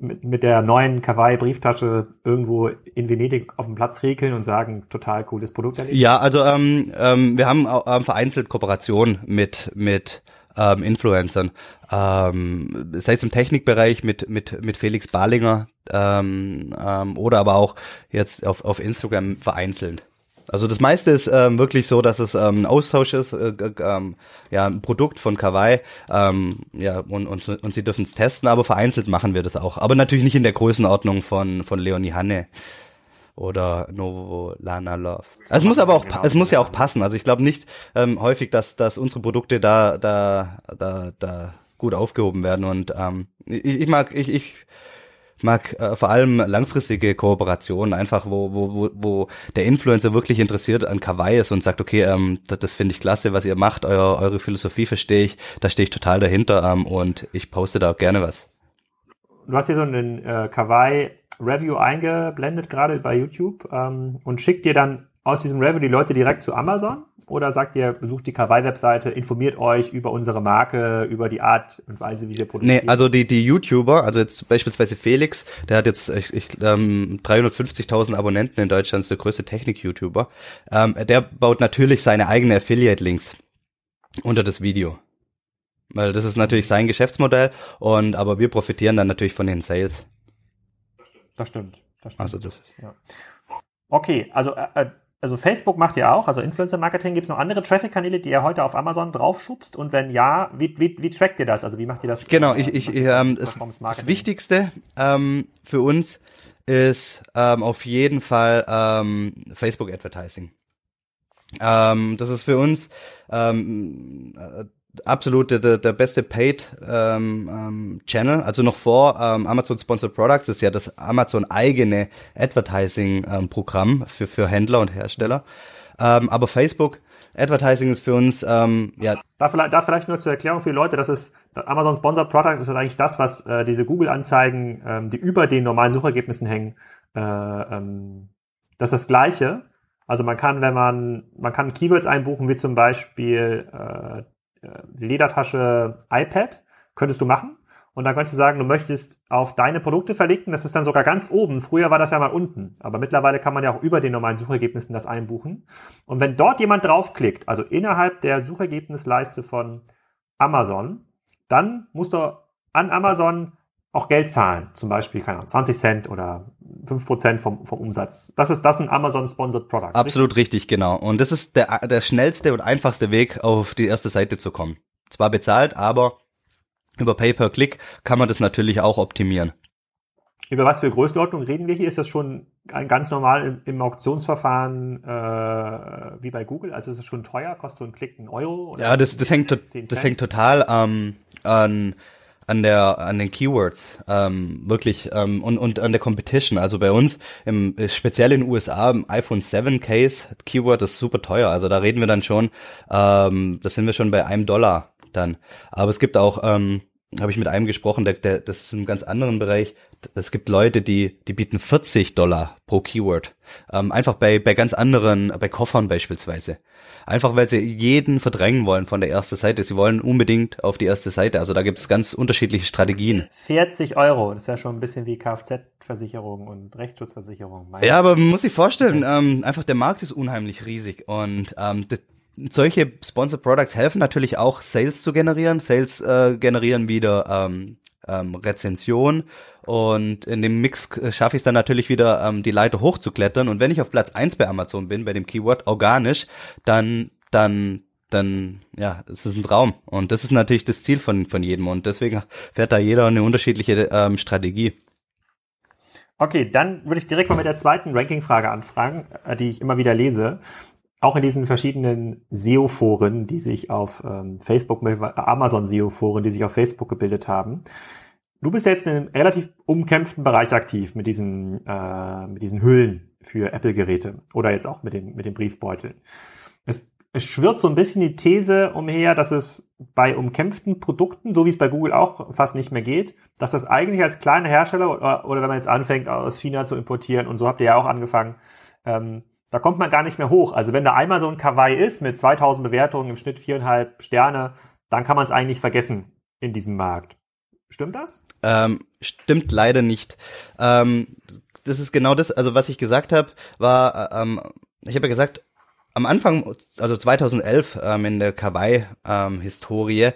mit, mit der neuen Kawaii-Brieftasche irgendwo in Venedig auf dem Platz regeln und sagen, total cooles Produkt erlebt? Ja, also ähm, ähm, wir haben ähm, vereinzelt Kooperationen mit, mit ähm, Influencern. Ähm, sei es im Technikbereich mit, mit, mit Felix Barlinger ähm, ähm, oder aber auch jetzt auf, auf Instagram vereinzelt. Also das meiste ist ähm, wirklich so, dass es ähm, ein Austausch ist, äh, ähm, ja, ein Produkt von Kawaii, ähm, ja, und, und, und sie dürfen es testen, aber vereinzelt machen wir das auch. Aber natürlich nicht in der Größenordnung von, von Leonie Hanne oder Novo Lana Love. Also es muss aber auch, genau es muss ja auch passen. Also ich glaube nicht ähm, häufig, dass, dass unsere Produkte da, da, da, da gut aufgehoben werden. Und ähm, ich, ich mag, ich, ich mag äh, vor allem langfristige Kooperationen, einfach wo, wo, wo, wo der Influencer wirklich interessiert an Kawaii ist und sagt, okay, ähm, das, das finde ich klasse, was ihr macht, euer, eure Philosophie verstehe ich, da stehe ich total dahinter ähm, und ich poste da auch gerne was. Du hast hier so einen äh, Kawaii Review eingeblendet gerade bei YouTube ähm, und schickt dir dann aus diesem Review die Leute direkt zu Amazon? Oder sagt ihr, besucht die Kawaii-Webseite, informiert euch über unsere Marke, über die Art und Weise, wie wir produzieren? Nee, also die, die YouTuber, also jetzt beispielsweise Felix, der hat jetzt ich, ich, ähm, 350.000 Abonnenten in Deutschland, ist der größte Technik-YouTuber. Ähm, der baut natürlich seine eigene Affiliate-Links unter das Video. Weil das ist natürlich sein Geschäftsmodell und aber wir profitieren dann natürlich von den Sales. Das stimmt. Das stimmt. Also das ist. Ja. Okay, also äh, äh also Facebook macht ihr auch, also Influencer-Marketing. Gibt es noch andere Traffic-Kanäle, die ihr heute auf Amazon draufschubst? Und wenn ja, wie, wie, wie trackt ihr das? Also wie macht ihr das? Genau, ich, ich, ähm, das, das Wichtigste ähm, für uns ist ähm, auf jeden Fall ähm, Facebook-Advertising. Ähm, das ist für uns ähm, absolut der, der beste Paid ähm, ähm, Channel. Also noch vor ähm, Amazon Sponsored Products ist ja das Amazon eigene Advertising ähm, Programm für für Händler und Hersteller. Ähm, aber Facebook Advertising ist für uns ähm, ja. Da vielleicht, da vielleicht nur zur Erklärung für die Leute, das ist Amazon Sponsored Products ist eigentlich das, was äh, diese Google Anzeigen, ähm, die über den normalen Suchergebnissen hängen, äh, ähm, das ist das Gleiche. Also man kann, wenn man, man kann Keywords einbuchen, wie zum Beispiel äh, Ledertasche iPad, könntest du machen. Und dann könntest du sagen, du möchtest auf deine Produkte verlinken. Das ist dann sogar ganz oben. Früher war das ja mal unten. Aber mittlerweile kann man ja auch über den normalen Suchergebnissen das einbuchen. Und wenn dort jemand draufklickt, also innerhalb der Suchergebnisleiste von Amazon, dann musst du an Amazon auch Geld zahlen. Zum Beispiel, keine Ahnung, 20 Cent oder 5 Prozent vom, vom Umsatz. Das ist das ein Amazon-Sponsored Product. Absolut richtig? richtig, genau. Und das ist der, der schnellste und einfachste Weg, auf die erste Seite zu kommen. Zwar bezahlt, aber über Pay-per-Click kann man das natürlich auch optimieren. Über was für Größenordnung reden wir hier? Ist das schon ganz normal im, im Auktionsverfahren äh, wie bei Google? Also ist es schon teuer? Kostet so ein Klick einen Euro? ja, das, das, hängt, das hängt total ähm, an an der an den Keywords ähm, wirklich ähm, und und an der Competition. Also bei uns im speziell in den USA im iPhone 7 Case Keyword ist super teuer. Also da reden wir dann schon, ähm, das sind wir schon bei einem Dollar dann. Aber es gibt auch ähm, habe ich mit einem gesprochen, der, der, das ist in einem ganz anderen Bereich. Es gibt Leute, die, die bieten 40 Dollar pro Keyword. Ähm, einfach bei, bei ganz anderen, bei Koffern beispielsweise. Einfach weil sie jeden verdrängen wollen von der ersten Seite. Sie wollen unbedingt auf die erste Seite. Also da gibt es ganz unterschiedliche Strategien. 40 Euro, das ist ja schon ein bisschen wie Kfz-Versicherung und Rechtsschutzversicherung. Ja, aber man muss sich vorstellen, ähm, einfach der Markt ist unheimlich riesig und ähm, das, solche Sponsored Products helfen natürlich auch, Sales zu generieren. Sales äh, generieren wieder ähm, ähm, Rezension und in dem Mix schaffe ich es dann natürlich wieder, ähm, die Leiter hochzuklettern. Und wenn ich auf Platz eins bei Amazon bin, bei dem Keyword organisch, dann, dann, dann, ja, es ist ein Traum. Und das ist natürlich das Ziel von, von jedem. Und deswegen fährt da jeder eine unterschiedliche ähm, Strategie. Okay, dann würde ich direkt mal mit der zweiten Ranking-Frage anfragen, äh, die ich immer wieder lese auch in diesen verschiedenen SEO-Foren, die sich auf ähm, Facebook, Amazon-SEO-Foren, die sich auf Facebook gebildet haben. Du bist jetzt in einem relativ umkämpften Bereich aktiv mit diesen, äh, mit diesen Hüllen für Apple-Geräte oder jetzt auch mit den, mit den Briefbeuteln. Es, es schwirrt so ein bisschen die These umher, dass es bei umkämpften Produkten, so wie es bei Google auch fast nicht mehr geht, dass das eigentlich als kleiner Hersteller oder, oder wenn man jetzt anfängt, aus China zu importieren, und so habt ihr ja auch angefangen, ähm, da kommt man gar nicht mehr hoch. Also wenn da einmal so ein Kawaii ist mit 2000 Bewertungen im Schnitt viereinhalb Sterne, dann kann man es eigentlich vergessen in diesem Markt. Stimmt das? Ähm, stimmt leider nicht. Ähm, das ist genau das, also was ich gesagt habe, war, äh, ähm, ich habe ja gesagt, am Anfang, also 2011 ähm, in der Kawaii-Historie, ähm,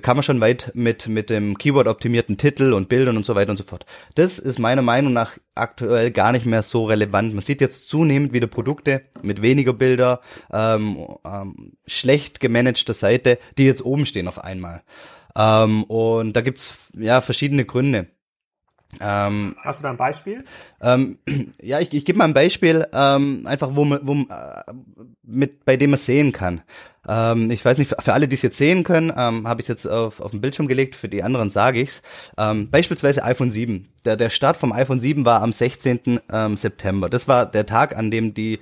kam man schon weit mit, mit dem Keyword-optimierten Titel und Bildern und so weiter und so fort. Das ist meiner Meinung nach aktuell gar nicht mehr so relevant. Man sieht jetzt zunehmend wieder Produkte mit weniger Bilder, ähm, ähm, schlecht gemanagter Seite, die jetzt oben stehen auf einmal. Ähm, und da gibt's ja verschiedene Gründe. Ähm, Hast du da ein Beispiel? Ähm, *clears throat* ja, ich, ich gebe mal ein Beispiel, ähm, einfach wo man, wo, äh, mit, bei dem man sehen kann. Ähm, ich weiß nicht, für alle, die es jetzt sehen können, ähm, habe ich jetzt auf, auf den Bildschirm gelegt, für die anderen sage ich's. Ähm, beispielsweise iPhone 7. Der, der Start vom iPhone 7 war am 16. Ähm, September. Das war der Tag, an dem die,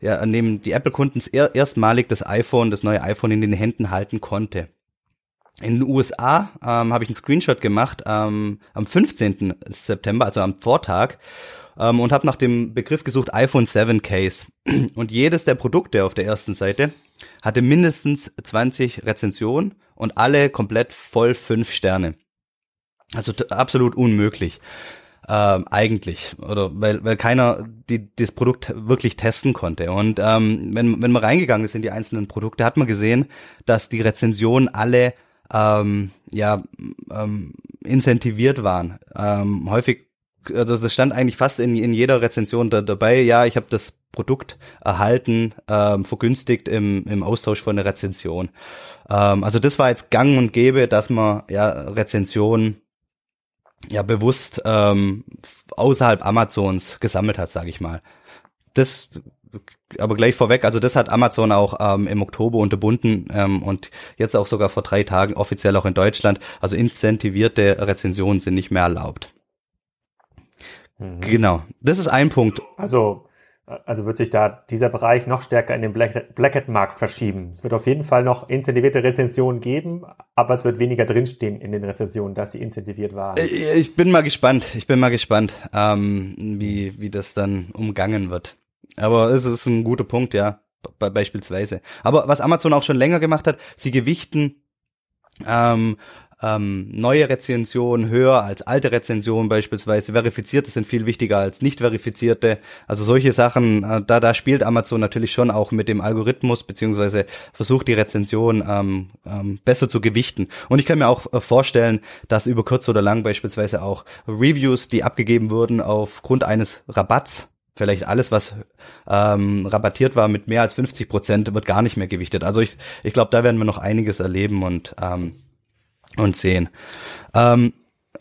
ja, die Apple-Kunden er, erstmalig das iPhone, das neue iPhone in den Händen halten konnte. In den USA ähm, habe ich einen Screenshot gemacht ähm, am 15. September, also am Vortag, ähm, und habe nach dem Begriff gesucht iPhone 7 Case. Und jedes der Produkte auf der ersten Seite hatte mindestens 20 Rezensionen und alle komplett voll fünf Sterne. Also absolut unmöglich. Ähm, eigentlich oder weil weil keiner die das Produkt wirklich testen konnte und ähm, wenn wenn man reingegangen ist in die einzelnen Produkte hat man gesehen dass die Rezensionen alle ähm, ja ähm, incentiviert waren. Ähm, häufig, also das stand eigentlich fast in, in jeder Rezension da, dabei, ja, ich habe das Produkt erhalten, ähm, vergünstigt im, im Austausch von der Rezension. Ähm, also das war jetzt gang und gäbe, dass man ja Rezensionen ja bewusst ähm, außerhalb Amazons gesammelt hat, sage ich mal. Das aber gleich vorweg, also das hat Amazon auch ähm, im Oktober unterbunden ähm, und jetzt auch sogar vor drei Tagen offiziell auch in Deutschland. Also incentivierte Rezensionen sind nicht mehr erlaubt. Mhm. Genau, das ist ein Punkt. Also also wird sich da dieser Bereich noch stärker in den Blackhead-Markt verschieben. Es wird auf jeden Fall noch incentivierte Rezensionen geben, aber es wird weniger drinstehen in den Rezensionen, dass sie incentiviert waren. Äh, ich bin mal gespannt. Ich bin mal gespannt, ähm, wie, wie das dann umgangen wird. Aber es ist ein guter Punkt, ja, be beispielsweise. Aber was Amazon auch schon länger gemacht hat, sie gewichten ähm, ähm, neue Rezensionen höher als alte Rezensionen beispielsweise. Verifizierte sind viel wichtiger als nicht verifizierte. Also solche Sachen, äh, da, da spielt Amazon natürlich schon auch mit dem Algorithmus, beziehungsweise versucht die Rezension ähm, ähm, besser zu gewichten. Und ich kann mir auch äh, vorstellen, dass über kurz oder lang beispielsweise auch Reviews, die abgegeben wurden aufgrund eines Rabatts, vielleicht alles, was ähm, rabattiert war mit mehr als 50 Prozent, wird gar nicht mehr gewichtet. Also ich, ich glaube, da werden wir noch einiges erleben und, ähm, und sehen. Ähm,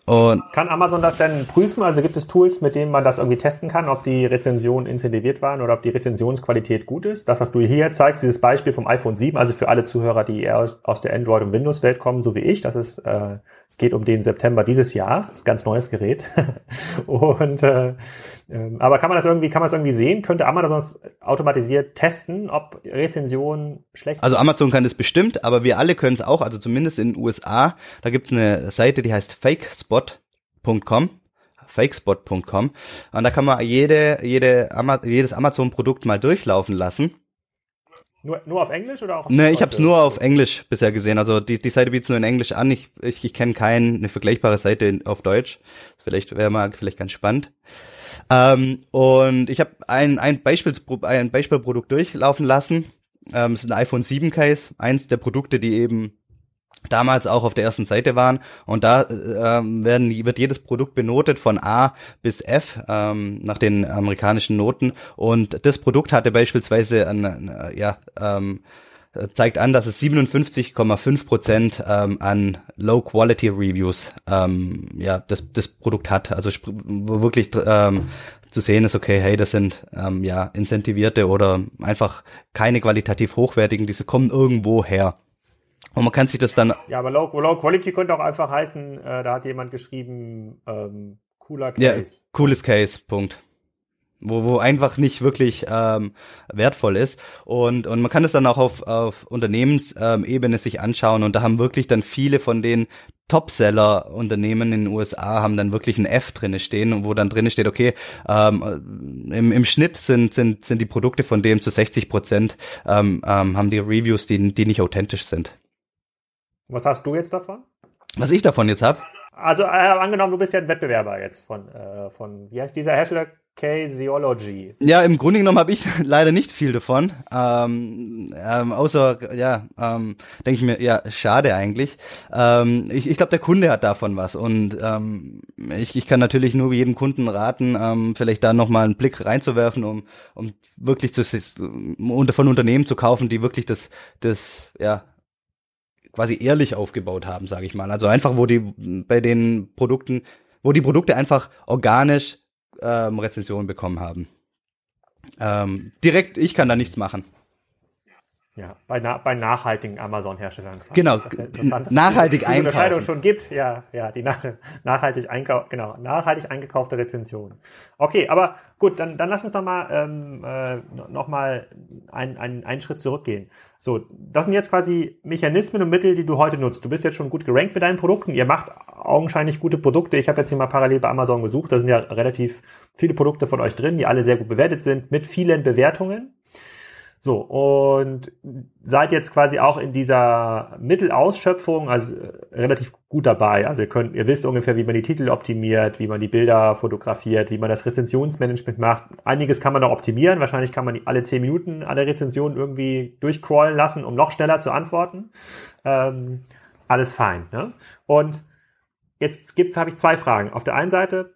Und Kann Amazon das denn prüfen? Also gibt es Tools, mit denen man das irgendwie testen kann, ob die Rezensionen incentiviert waren oder ob die Rezensionsqualität gut ist? Das, was du hier zeigst, dieses Beispiel vom iPhone 7, also für alle Zuhörer, die eher aus, aus der Android- und Windows-Welt kommen, so wie ich, das ist, äh, es geht um den September dieses Jahr, das ist ein ganz neues Gerät. *laughs* und äh, äh, aber kann man das irgendwie, kann man das irgendwie sehen? Könnte Amazon das automatisiert testen, ob Rezensionen schlecht sind? Also Amazon kann das bestimmt, aber wir alle können es auch, also zumindest in den USA, da gibt es eine Seite, die heißt fakespot.com fakespot.com und da kann man jede, jede jedes Amazon-Produkt mal durchlaufen lassen nur, nur auf Englisch oder auch auf Nee, ich habe es nur auf Englisch bisher gesehen. Also die, die Seite bietet nur in Englisch an. Ich, ich, ich kenne keine vergleichbare Seite auf Deutsch. Das vielleicht wäre mal vielleicht ganz spannend. Ähm, und ich habe ein, ein, Beispiels, ein Beispielprodukt durchlaufen lassen. Ähm, es ist ein iPhone 7 Case, eins der Produkte, die eben damals auch auf der ersten Seite waren. Und da äh, werden, wird jedes Produkt benotet von A bis F ähm, nach den amerikanischen Noten. Und das Produkt hatte beispielsweise ein, ja, ähm, zeigt an, dass es 57,5 Prozent ähm, an Low-Quality-Reviews ähm, ja, das, das Produkt hat. Also wo wirklich ähm, zu sehen ist, okay, hey, das sind ähm, ja incentivierte oder einfach keine qualitativ hochwertigen, diese kommen irgendwo her. Und man kann sich das dann. Ja, aber Low, Low Quality könnte auch einfach heißen, äh, da hat jemand geschrieben, ähm, cooler Case. Ja, cooles Case, Punkt. Wo, wo einfach nicht wirklich ähm, wertvoll ist. Und, und man kann es dann auch auf, auf Unternehmensebene sich anschauen. Und da haben wirklich dann viele von den Topseller-Unternehmen in den USA haben dann wirklich ein F drinne stehen, wo dann drinne steht, okay, ähm, im, im Schnitt sind, sind, sind die Produkte von dem zu 60 Prozent ähm, ähm, haben die Reviews, die, die nicht authentisch sind. Was hast du jetzt davon? Was ich davon jetzt habe? Also äh, angenommen, du bist ja ein Wettbewerber jetzt von, äh, von wie heißt dieser Hersteller? K-Zeology. Ja, im Grunde genommen habe ich *laughs* leider nicht viel davon. Ähm, ähm, außer, ja, ähm, denke ich mir, ja, schade eigentlich. Ähm, ich ich glaube, der Kunde hat davon was. Und ähm, ich, ich kann natürlich nur jedem Kunden raten, ähm, vielleicht da nochmal einen Blick reinzuwerfen, um, um wirklich zu, um von Unternehmen zu kaufen, die wirklich das, das, ja, quasi ehrlich aufgebaut haben, sage ich mal. Also einfach, wo die bei den Produkten, wo die Produkte einfach organisch ähm, Rezensionen bekommen haben. Ähm, direkt, ich kann da nichts machen. Ja, bei, na, bei nachhaltigen Amazon-Herstellern. Genau, nachhaltig die, die Unterscheidung schon gibt. Ja, ja, die nach, nachhaltig einkau genau, nachhaltig eingekaufte Rezension. Okay, aber gut, dann, dann lass uns doch mal ähm, äh, noch mal einen, einen, einen Schritt zurückgehen. So, das sind jetzt quasi Mechanismen und Mittel, die du heute nutzt. Du bist jetzt schon gut gerankt mit deinen Produkten. Ihr macht augenscheinlich gute Produkte. Ich habe jetzt hier mal parallel bei Amazon gesucht. Da sind ja relativ viele Produkte von euch drin, die alle sehr gut bewertet sind, mit vielen Bewertungen. So, und seid jetzt quasi auch in dieser Mittelausschöpfung, also äh, relativ gut dabei. Also ihr könnt, ihr wisst ungefähr, wie man die Titel optimiert, wie man die Bilder fotografiert, wie man das Rezensionsmanagement macht. Einiges kann man noch optimieren. Wahrscheinlich kann man alle zehn Minuten alle Rezensionen irgendwie durchcrawlen lassen, um noch schneller zu antworten. Ähm, alles fein. Ne? Und jetzt gibt's, habe ich zwei Fragen. Auf der einen Seite,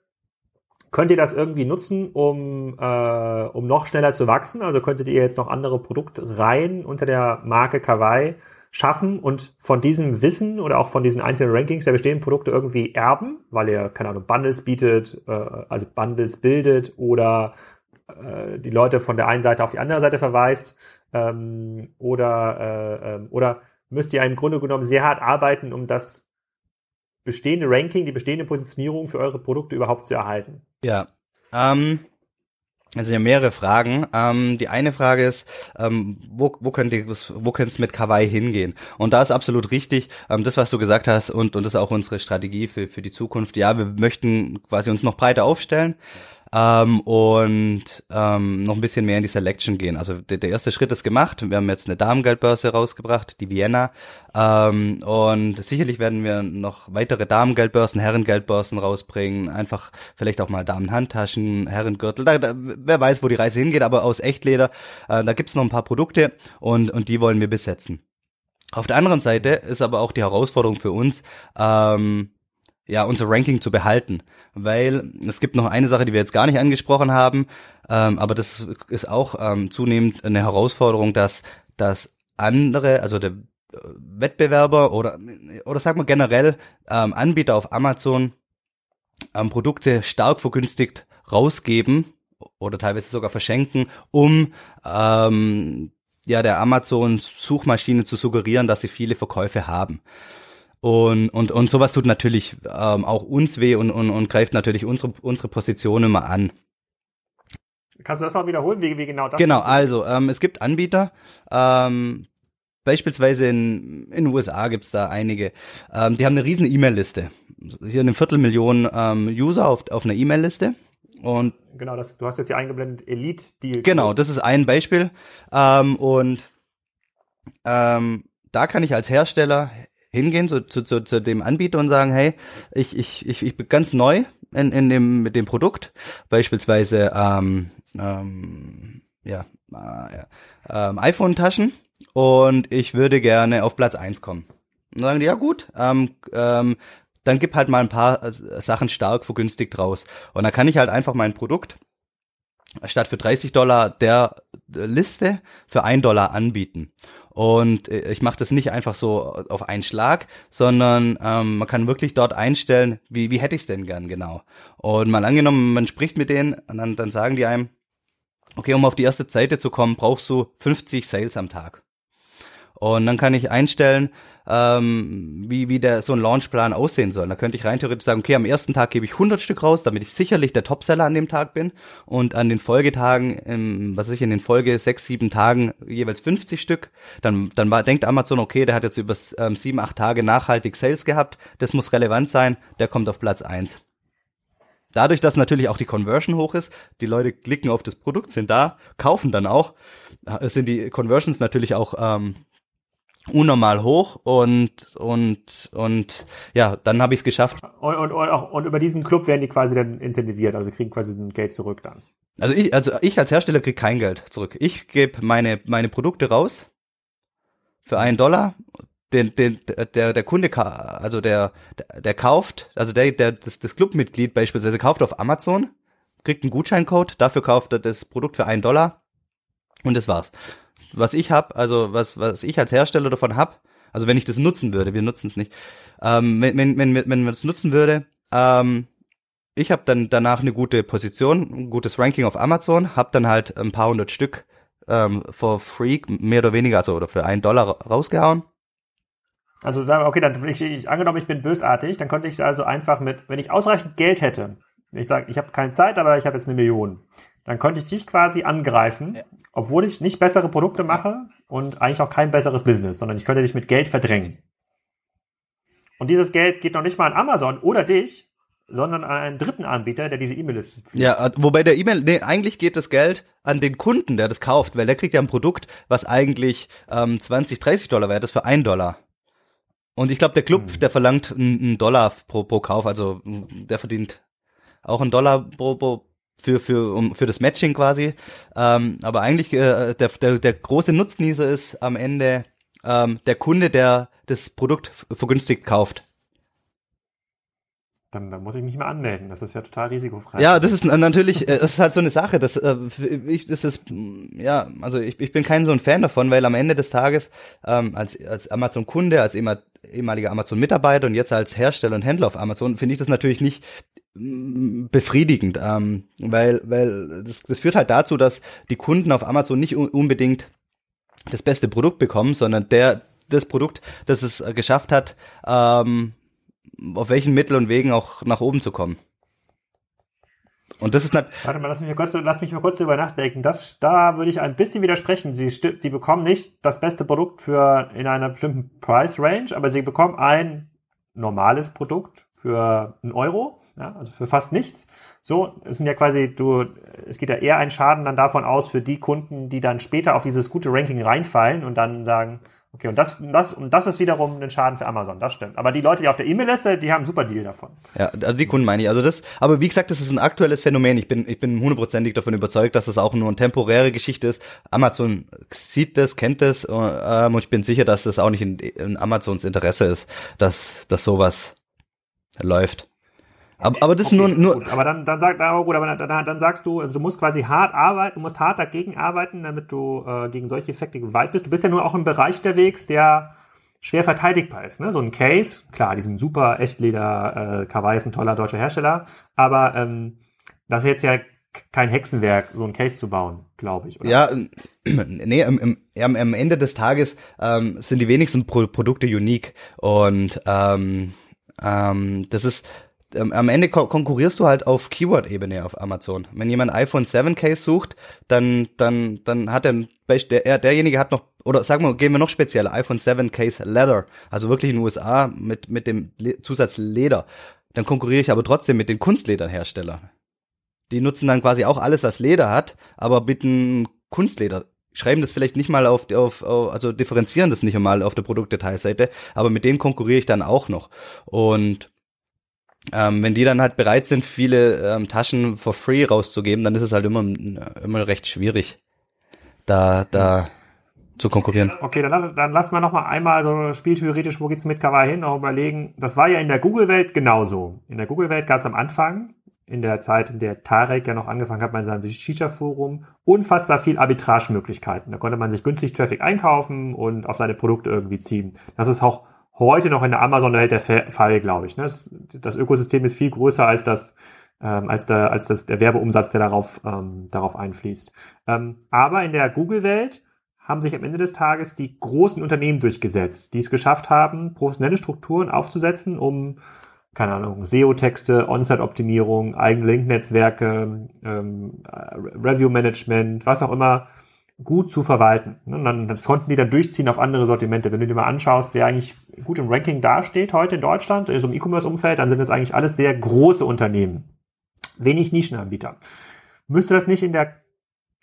Könnt ihr das irgendwie nutzen, um, äh, um noch schneller zu wachsen? Also könntet ihr jetzt noch andere Produktreihen unter der Marke Kawaii schaffen und von diesem Wissen oder auch von diesen einzelnen Rankings der bestehenden Produkte irgendwie erben, weil ihr, keine Ahnung, Bundles bietet, äh, also Bundles bildet oder äh, die Leute von der einen Seite auf die andere Seite verweist ähm, oder, äh, äh, oder müsst ihr im Grunde genommen sehr hart arbeiten, um das bestehende Ranking, die bestehende Positionierung für eure Produkte überhaupt zu erhalten? Ja. Ähm, also ja mehrere Fragen. Ähm, die eine Frage ist, ähm, wo, wo könnt ihr, wo könnt es mit Kawaii hingehen? Und da ist absolut richtig, ähm, das was du gesagt hast und und das ist auch unsere Strategie für für die Zukunft. Ja, wir möchten quasi uns noch breiter aufstellen ähm, und ähm, noch ein bisschen mehr in die Selection gehen. Also der, der erste Schritt ist gemacht. Wir haben jetzt eine Damengeldbörse rausgebracht, die Vienna. Ähm, und sicherlich werden wir noch weitere Damengeldbörsen, Herrengeldbörsen rausbringen. Einfach vielleicht auch mal Damenhandtaschen, Herrengürtel. Da, da, wer weiß, wo die Reise hingeht, aber aus Echtleder. Äh, da gibt's noch ein paar Produkte und, und die wollen wir besetzen. Auf der anderen Seite ist aber auch die Herausforderung für uns, ähm, ja, unser Ranking zu behalten. Weil es gibt noch eine Sache, die wir jetzt gar nicht angesprochen haben, ähm, aber das ist auch ähm, zunehmend eine Herausforderung, dass, dass andere, also der äh, Wettbewerber oder, oder sag mal generell ähm, Anbieter auf Amazon ähm, Produkte stark vergünstigt rausgeben oder teilweise sogar verschenken, um ähm, ja der Amazon-Suchmaschine zu suggerieren, dass sie viele Verkäufe haben. Und, und, und sowas tut natürlich ähm, auch uns weh und, und, und greift natürlich unsere, unsere Position immer an. Kannst du das noch wiederholen, wie, wie genau das Genau, also ähm, es gibt Anbieter, ähm, beispielsweise in in den USA gibt's da einige, ähm, die haben eine riesen E-Mail-Liste. Hier eine Viertelmillion ähm, User auf, auf einer E-Mail-Liste. Und genau, das, du hast jetzt hier eingeblendet Elite Deal. Genau, das ist ein Beispiel. Ähm, und ähm, da kann ich als Hersteller hingehen zu, zu, zu, zu dem Anbieter und sagen, hey, ich, ich, ich, ich bin ganz neu in, in dem, mit dem Produkt, beispielsweise ähm, ähm, ja, äh, ähm, iPhone-Taschen und ich würde gerne auf Platz eins kommen. Und sagen die, ja gut, ähm, ähm, dann gib halt mal ein paar äh, Sachen stark vergünstigt raus. Und dann kann ich halt einfach mein Produkt statt für 30 Dollar der Liste für ein Dollar anbieten. Und äh, ich mache das nicht einfach so auf einen Schlag, sondern ähm, man kann wirklich dort einstellen, wie, wie hätte ich es denn gern genau. Und mal angenommen, man spricht mit denen und dann, dann sagen die einem, okay, um auf die erste Seite zu kommen, brauchst du 50 Sales am Tag. Und dann kann ich einstellen, ähm, wie, wie der so ein Launchplan aussehen soll. Da könnte ich rein theoretisch sagen, okay, am ersten Tag gebe ich 100 Stück raus, damit ich sicherlich der Topseller an dem Tag bin. Und an den Folgetagen, im, was weiß ich, in den Folge sechs, sieben Tagen jeweils 50 Stück. Dann, dann war, denkt Amazon, okay, der hat jetzt über ähm, sieben, acht Tage nachhaltig Sales gehabt. Das muss relevant sein. Der kommt auf Platz eins. Dadurch, dass natürlich auch die Conversion hoch ist, die Leute klicken auf das Produkt, sind da, kaufen dann auch, sind die Conversions natürlich auch ähm, unnormal hoch und und und ja, dann habe ich es geschafft. Und, und, und, auch, und über diesen Club werden die quasi dann incentiviert, also kriegen quasi ein Geld zurück dann. Also ich, also ich als Hersteller krieg kein Geld zurück. Ich gebe meine meine Produkte raus für einen Dollar. Den, den, der, der Kunde, also der, der, der kauft, also der, der, das, das Clubmitglied beispielsweise kauft auf Amazon, kriegt einen Gutscheincode, dafür kauft er das Produkt für einen Dollar und das war's was ich habe, also was, was ich als Hersteller davon hab, also wenn ich das nutzen würde, wir nutzen es nicht, ähm, wenn, wenn, wenn, wenn man es nutzen würde, ähm, ich habe dann danach eine gute Position, ein gutes Ranking auf Amazon, habe dann halt ein paar hundert Stück ähm, for free, mehr oder weniger, also oder für einen Dollar rausgehauen. Also okay, dann ich, ich angenommen, ich bin bösartig, dann könnte ich also einfach mit, wenn ich ausreichend Geld hätte, ich sage, ich habe keine Zeit, aber ich habe jetzt eine Million, dann könnte ich dich quasi angreifen, ja. obwohl ich nicht bessere Produkte mache und eigentlich auch kein besseres Business, sondern ich könnte dich mit Geld verdrängen. Und dieses Geld geht noch nicht mal an Amazon oder dich, sondern an einen dritten Anbieter, der diese E-Mail-Listen führt. Ja, äh, wobei der E-Mail, nee, eigentlich geht das Geld an den Kunden, der das kauft, weil der kriegt ja ein Produkt, was eigentlich ähm, 20, 30 Dollar wert ist für einen Dollar. Und ich glaube, der Club, hm. der verlangt einen Dollar pro, pro Kauf, also der verdient auch einen Dollar pro, pro, für für um für das Matching quasi. Ähm, aber eigentlich äh, der, der der große Nutznießer ist am Ende ähm, der Kunde, der das Produkt vergünstigt kauft. Dann, dann muss ich mich mal anmelden. Das ist ja total risikofrei. Ja, das ist natürlich, äh, das ist halt so eine Sache. Das, äh, ich, das ist, ja, also ich, ich bin kein so ein Fan davon, weil am Ende des Tages ähm, als, als Amazon-Kunde, als ehemaliger Amazon-Mitarbeiter und jetzt als Hersteller und Händler auf Amazon finde ich das natürlich nicht befriedigend, ähm, weil, weil das, das führt halt dazu, dass die Kunden auf Amazon nicht unbedingt das beste Produkt bekommen, sondern der das Produkt, das es geschafft hat, ähm, auf welchen Mitteln und Wegen auch nach oben zu kommen. Und das ist nicht. Warte mal, lass mich mal kurz, lass mich mal kurz darüber nachdenken. Das, da würde ich ein bisschen widersprechen. Sie, sie bekommen nicht das beste Produkt für in einer bestimmten Price Range, aber sie bekommen ein normales Produkt für einen Euro ja, also für fast nichts. So, es sind ja quasi, du, es geht ja eher ein Schaden dann davon aus für die Kunden, die dann später auf dieses gute Ranking reinfallen und dann sagen, okay, und das, das, und das ist wiederum ein Schaden für Amazon, das stimmt. Aber die Leute, die auf der E-Mail-Liste, die haben einen super Deal davon. Ja, also die Kunden meine ich. Also das, aber wie gesagt, das ist ein aktuelles Phänomen. Ich bin, ich bin hundertprozentig davon überzeugt, dass das auch nur eine temporäre Geschichte ist. Amazon sieht das, kennt das, ähm, und ich bin sicher, dass das auch nicht in, in Amazons Interesse ist, dass, dass sowas läuft. Aber, aber das okay, ist nur, nur. Gut, aber dann, dann sagt, aber gut, aber dann, dann sagst du, also du musst quasi hart arbeiten, du musst hart dagegen arbeiten, damit du äh, gegen solche Effekte gewalt bist. Du bist ja nur auch im Bereich unterwegs, der schwer verteidigbar ist. Ne? So ein Case, klar, die sind super, Echtleder, äh, Kawaii ist ein toller deutscher Hersteller, aber ähm, das ist jetzt ja kein Hexenwerk, so ein Case zu bauen, glaube ich. Oder? Ja, *clears throat* nee, im, im, am, am Ende des Tages ähm, sind die wenigsten Pro Produkte unique und ähm, ähm, das ist ähm, am Ende kon konkurrierst du halt auf Keyword-Ebene auf Amazon. Wenn jemand iPhone 7 Case sucht, dann dann dann hat er der, derjenige hat noch oder sagen wir gehen wir noch spezieller iPhone 7 Case Leather, also wirklich in den USA mit mit dem Zusatz Leder. Dann konkurriere ich aber trotzdem mit den Kunstlederherstellern. Die nutzen dann quasi auch alles, was Leder hat, aber bitten Kunstleder schreiben das vielleicht nicht mal auf, auf, auf also differenzieren das nicht einmal auf der Produktdetailseite, aber mit denen konkurriere ich dann auch noch. Und ähm, wenn die dann halt bereit sind, viele ähm, Taschen for free rauszugeben, dann ist es halt immer, immer recht schwierig, da, da zu konkurrieren. Okay, dann, dann lassen wir noch mal einmal so spieltheoretisch, wo geht's mit Kawaii hin, auch überlegen. Das war ja in der Google-Welt genauso. In der Google-Welt gab es am Anfang, in der Zeit, in der Tarek ja noch angefangen hat bei seinem Shisha-Forum, unfassbar viel Arbitragemöglichkeiten. Da konnte man sich günstig Traffic einkaufen und auf seine Produkte irgendwie ziehen. Das ist auch heute noch in der Amazon-Welt der Fall, glaube ich. Ne? Das, Ökosystem ist viel größer als das, ähm, als, der, als das, der Werbeumsatz, der darauf, ähm, darauf einfließt. Ähm, aber in der Google-Welt haben sich am Ende des Tages die großen Unternehmen durchgesetzt, die es geschafft haben, professionelle Strukturen aufzusetzen, um keine Ahnung, SEO-Texte, On-Site-Optimierung, eigene Link-Netzwerke, ähm, Review-Management, was auch immer gut zu verwalten. Und dann, das konnten die dann durchziehen auf andere Sortimente. Wenn du dir mal anschaust, wer eigentlich gut im Ranking dasteht heute in Deutschland, so im E-Commerce-Umfeld, dann sind das eigentlich alles sehr große Unternehmen. Wenig Nischenanbieter. Müsste das nicht in der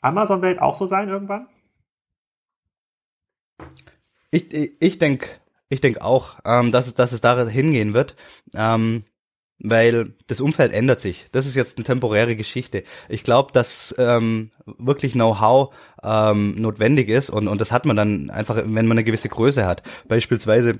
Amazon-Welt auch so sein irgendwann? Ich, ich, ich denke ich denk auch, ähm, dass, es, dass es da hingehen wird. Ähm, weil das Umfeld ändert sich. Das ist jetzt eine temporäre Geschichte. Ich glaube, dass ähm, wirklich Know-how ähm, notwendig ist und, und das hat man dann einfach, wenn man eine gewisse Größe hat. Beispielsweise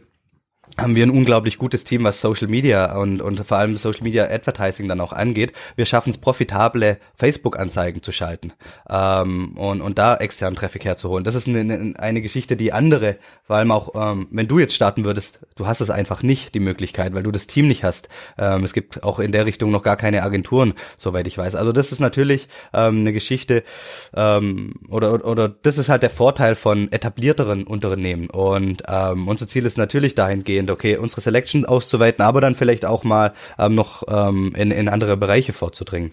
haben wir ein unglaublich gutes Team, was Social Media und, und vor allem Social Media Advertising dann auch angeht. Wir schaffen es, profitable Facebook-Anzeigen zu schalten ähm, und, und da externen Traffic herzuholen. Das ist eine, eine Geschichte, die andere, vor allem auch, ähm, wenn du jetzt starten würdest, du hast es einfach nicht, die Möglichkeit, weil du das Team nicht hast. Ähm, es gibt auch in der Richtung noch gar keine Agenturen, soweit ich weiß. Also das ist natürlich ähm, eine Geschichte ähm, oder, oder, das ist halt der Vorteil von etablierteren Unternehmen. Und ähm, unser Ziel ist natürlich dahingehend, dahingehend, okay, unsere Selection auszuweiten, aber dann vielleicht auch mal ähm, noch ähm, in, in andere Bereiche vorzudringen.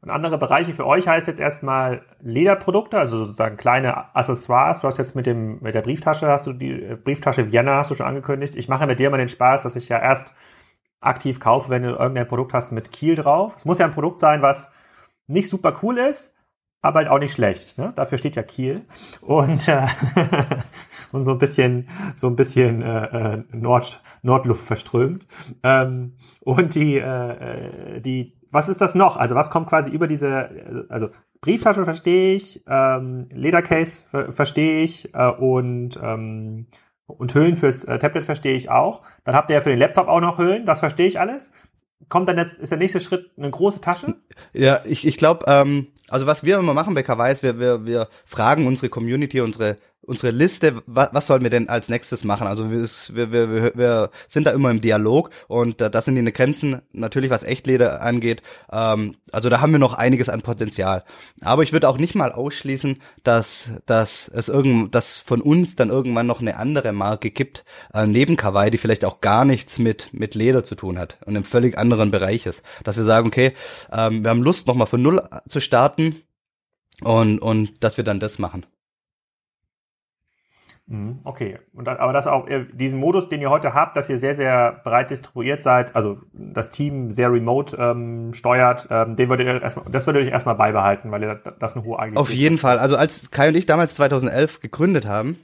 Und andere Bereiche für euch heißt jetzt erstmal Lederprodukte, also sozusagen kleine Accessoires. Du hast jetzt mit dem mit der Brieftasche hast du die äh, Brieftasche Vienna hast du schon angekündigt. Ich mache mit dir mal den Spaß, dass ich ja erst aktiv kaufe, wenn du irgendein Produkt hast mit Kiel drauf. Es muss ja ein Produkt sein, was nicht super cool ist, aber halt auch nicht schlecht. Ne? Dafür steht ja Kiel und äh, *laughs* und so ein bisschen so ein bisschen äh, äh, Nord Nordluft verströmt ähm, und die äh, die was ist das noch? Also was kommt quasi über diese also Brieftasche verstehe ich, ähm, Ledercase ver verstehe ich äh, und ähm, und Hüllen fürs äh, Tablet verstehe ich auch. Dann habt ihr ja für den Laptop auch noch Hüllen, das verstehe ich alles. Kommt dann jetzt, ist der nächste Schritt eine große Tasche? Ja, ich, ich glaube, ähm, also was wir immer machen bei Kawaii ist, wir, wir, wir fragen unsere Community, unsere unsere Liste, was, was sollen wir denn als nächstes machen? Also wir, wir, wir, wir sind da immer im Dialog und äh, das sind die Grenzen, natürlich was Echtleder angeht. Ähm, also da haben wir noch einiges an Potenzial. Aber ich würde auch nicht mal ausschließen, dass, dass es irgend, dass von uns dann irgendwann noch eine andere Marke gibt, äh, neben Kawaii, die vielleicht auch gar nichts mit, mit Leder zu tun hat und im völlig anderen Bereich ist. Dass wir sagen, okay, ähm, wir haben Lust, nochmal von Null zu starten und, und dass wir dann das machen. Mhm, okay, und aber das auch diesen Modus, den ihr heute habt, dass ihr sehr sehr breit distribuiert seid, also das Team sehr remote ähm, steuert, ähm, den würdet ihr erstmal, das würdet ihr erstmal beibehalten, weil ihr das eine hohe Agilität Auf jeden Fall. Also als Kai und ich damals 2011 gegründet haben,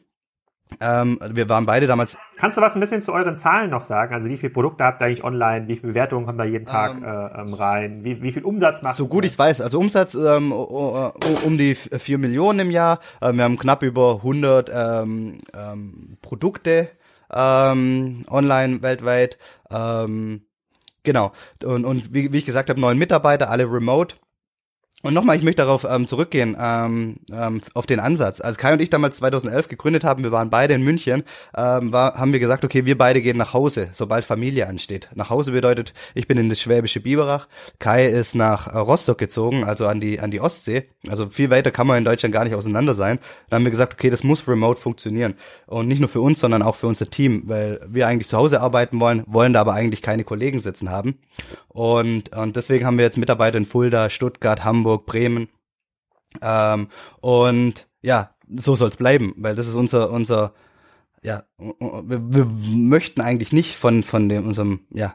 ähm, wir waren beide damals. Kannst du was ein bisschen zu euren Zahlen noch sagen? Also wie viele Produkte habt ihr eigentlich online? Wie viele Bewertungen kommen da jeden Tag ähm, äh, ähm, rein? Wie, wie viel Umsatz macht So gut ich weiß, also Umsatz ähm, um die vier Millionen im Jahr. Ähm, wir haben knapp über 100 ähm, ähm, Produkte ähm, online weltweit. Ähm, genau. Und, und wie, wie ich gesagt habe, neun Mitarbeiter, alle remote. Und nochmal, ich möchte darauf ähm, zurückgehen, ähm, ähm, auf den Ansatz. Als Kai und ich damals 2011 gegründet haben, wir waren beide in München, ähm, war, haben wir gesagt, okay, wir beide gehen nach Hause, sobald Familie ansteht. Nach Hause bedeutet, ich bin in das schwäbische Biberach, Kai ist nach äh, Rostock gezogen, also an die, an die Ostsee. Also viel weiter kann man in Deutschland gar nicht auseinander sein. Dann haben wir gesagt, okay, das muss remote funktionieren. Und nicht nur für uns, sondern auch für unser Team, weil wir eigentlich zu Hause arbeiten wollen, wollen da aber eigentlich keine Kollegen sitzen haben. Und, und deswegen haben wir jetzt Mitarbeiter in Fulda, Stuttgart, Hamburg, Bremen. Ähm, und ja, so soll's bleiben, weil das ist unser, unser, ja, wir, wir möchten eigentlich nicht von, von dem, unserem, ja,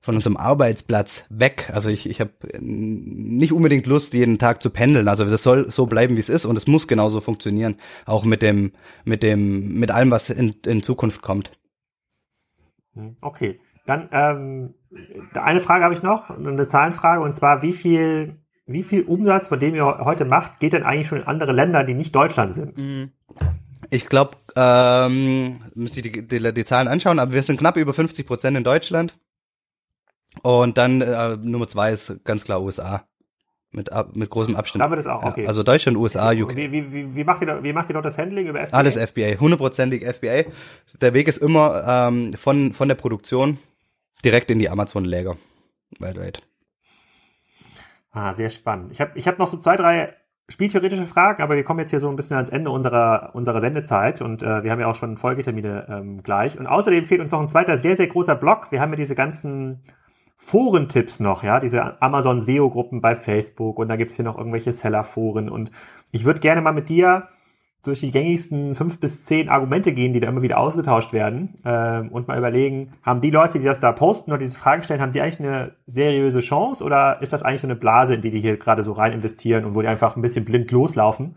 von unserem Arbeitsplatz weg. Also ich, ich habe nicht unbedingt Lust, jeden Tag zu pendeln. Also das soll so bleiben, wie es ist und es muss genauso funktionieren, auch mit dem, mit dem, mit allem, was in, in Zukunft kommt. Hm, okay, dann ähm, eine Frage habe ich noch, eine Zahlenfrage, und zwar, wie viel, wie viel Umsatz, von dem ihr heute macht, geht denn eigentlich schon in andere Länder, die nicht Deutschland sind? Mhm. Ich glaube, ähm, müsste ich die, die, die, Zahlen anschauen, aber wir sind knapp über 50 Prozent in Deutschland. Und dann äh, Nummer zwei ist ganz klar USA. Mit, mit großem Abstand. Da wird es auch, okay. Ja, also Deutschland, USA, UK. Wie, wie, wie, wie, macht ihr, wie macht ihr dort das Handling über FBA? Alles FBA, hundertprozentig FBA. Der Weg ist immer ähm, von, von der Produktion direkt in die Amazon-Läger weltweit. Ah, sehr spannend. Ich habe ich hab noch so zwei, drei spieltheoretische Fragen, aber wir kommen jetzt hier so ein bisschen ans Ende unserer, unserer Sendezeit und äh, wir haben ja auch schon Folgetermine ähm, gleich. Und außerdem fehlt uns noch ein zweiter sehr, sehr großer Block. Wir haben ja diese ganzen Forentipps noch, ja, diese Amazon SEO-Gruppen bei Facebook und da gibt's hier noch irgendwelche Seller-Foren und ich würde gerne mal mit dir durch die gängigsten fünf bis zehn Argumente gehen, die da immer wieder ausgetauscht werden äh, und mal überlegen, haben die Leute, die das da posten oder diese Fragen stellen, haben die eigentlich eine seriöse Chance oder ist das eigentlich so eine Blase, in die die hier gerade so rein investieren und wo die einfach ein bisschen blind loslaufen,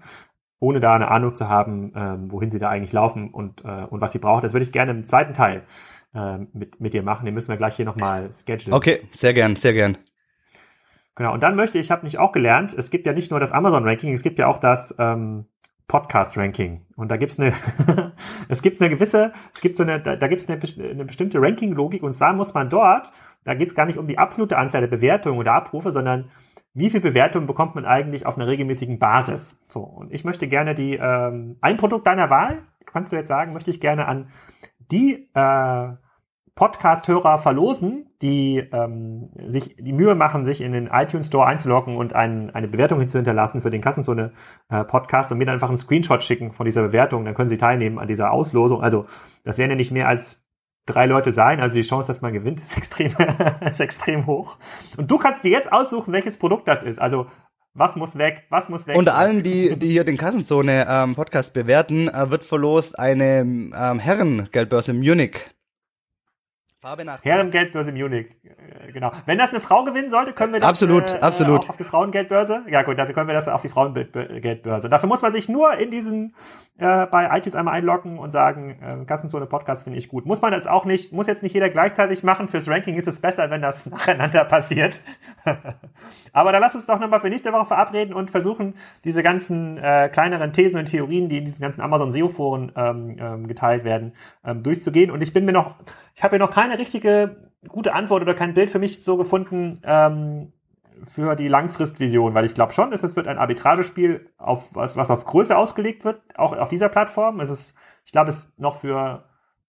ohne da eine Ahnung zu haben, ähm, wohin sie da eigentlich laufen und, äh, und was sie brauchen. Das würde ich gerne im zweiten Teil äh, mit, mit dir machen. Den müssen wir gleich hier nochmal schedulen. Okay, sehr gern, sehr gern. Genau, und dann möchte ich, habe mich auch gelernt, es gibt ja nicht nur das Amazon-Ranking, es gibt ja auch das ähm, Podcast-Ranking. Und da gibt's eine, *laughs* es gibt eine gewisse, es gibt so eine, da, da gibt's eine, eine bestimmte Ranking-Logik und zwar muss man dort, da geht's gar nicht um die absolute Anzahl der Bewertungen oder Abrufe, sondern wie viel Bewertungen bekommt man eigentlich auf einer regelmäßigen Basis? So, und ich möchte gerne die, ähm, ein Produkt deiner Wahl, kannst du jetzt sagen, möchte ich gerne an die äh, Podcast-Hörer verlosen, die ähm, sich die Mühe machen, sich in den iTunes Store einzuloggen und ein, eine Bewertung hinzuhinterlassen für den Kassenzone äh, Podcast und mir dann einfach einen Screenshot schicken von dieser Bewertung, dann können sie teilnehmen an dieser Auslosung. Also das werden ja nicht mehr als drei Leute sein, also die Chance, dass man gewinnt, *laughs* ist extrem, ist extrem hoch. Und du kannst dir jetzt aussuchen, welches Produkt das ist. Also was muss weg? Was muss weg? Unter allen, die, die hier den Kassenzone ähm, Podcast bewerten, äh, wird verlost eine ähm, Herrengeldbörse Munich. Farbe nach. Herrengeldbörse Munich. Äh, genau. Wenn das eine Frau gewinnen sollte, können wir das absolut, äh, absolut. auch auf die Frauengeldbörse. Ja gut, dann können wir das auf die Frauengeldbörse. Dafür muss man sich nur in diesen äh, bei iTunes einmal einloggen und sagen, äh, Kassenzone Podcast finde ich gut. Muss man das auch nicht, muss jetzt nicht jeder gleichzeitig machen. Fürs Ranking ist es besser, wenn das *laughs* nacheinander passiert. *laughs* Aber da lass uns doch nochmal für nächste Woche verabreden und versuchen, diese ganzen äh, kleineren Thesen und Theorien, die in diesen ganzen Amazon SEO-Foren ähm, ähm, geteilt werden, ähm, durchzugehen. Und ich bin mir noch, ich habe mir noch keine richtige gute Antwort oder kein Bild für mich so gefunden, ähm, für die Langfristvision, weil ich glaube schon, es wird ein Arbitragespiel auf was, was auf Größe ausgelegt wird, auch auf dieser Plattform. Es ist, ich glaube, es ist noch für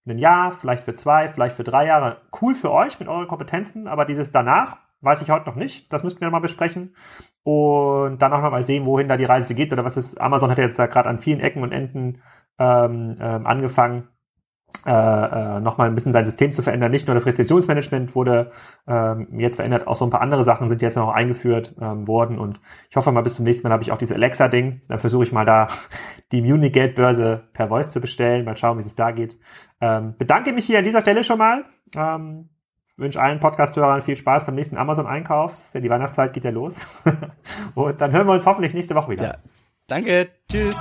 ein Jahr, vielleicht für zwei, vielleicht für drei Jahre cool für euch mit euren Kompetenzen, aber dieses danach weiß ich heute noch nicht. Das müssten wir mal besprechen und dann auch noch mal sehen, wohin da die Reise geht oder was ist. Amazon hat jetzt da gerade an vielen Ecken und Enden ähm, ähm, angefangen äh, äh, nochmal ein bisschen sein System zu verändern. Nicht nur das Rezessionsmanagement wurde ähm, jetzt verändert, auch so ein paar andere Sachen sind jetzt noch eingeführt ähm, worden und ich hoffe mal bis zum nächsten Mal habe ich auch dieses Alexa-Ding. Dann versuche ich mal da *laughs* die Munich-Geldbörse per Voice zu bestellen. Mal schauen, wie es da geht. Ähm, bedanke mich hier an dieser Stelle schon mal. Ähm, wünsche allen Podcast-Hörern viel Spaß beim nächsten Amazon-Einkauf. Ja die Weihnachtszeit geht ja los. *laughs* und dann hören wir uns hoffentlich nächste Woche wieder. Ja. Danke. Tschüss.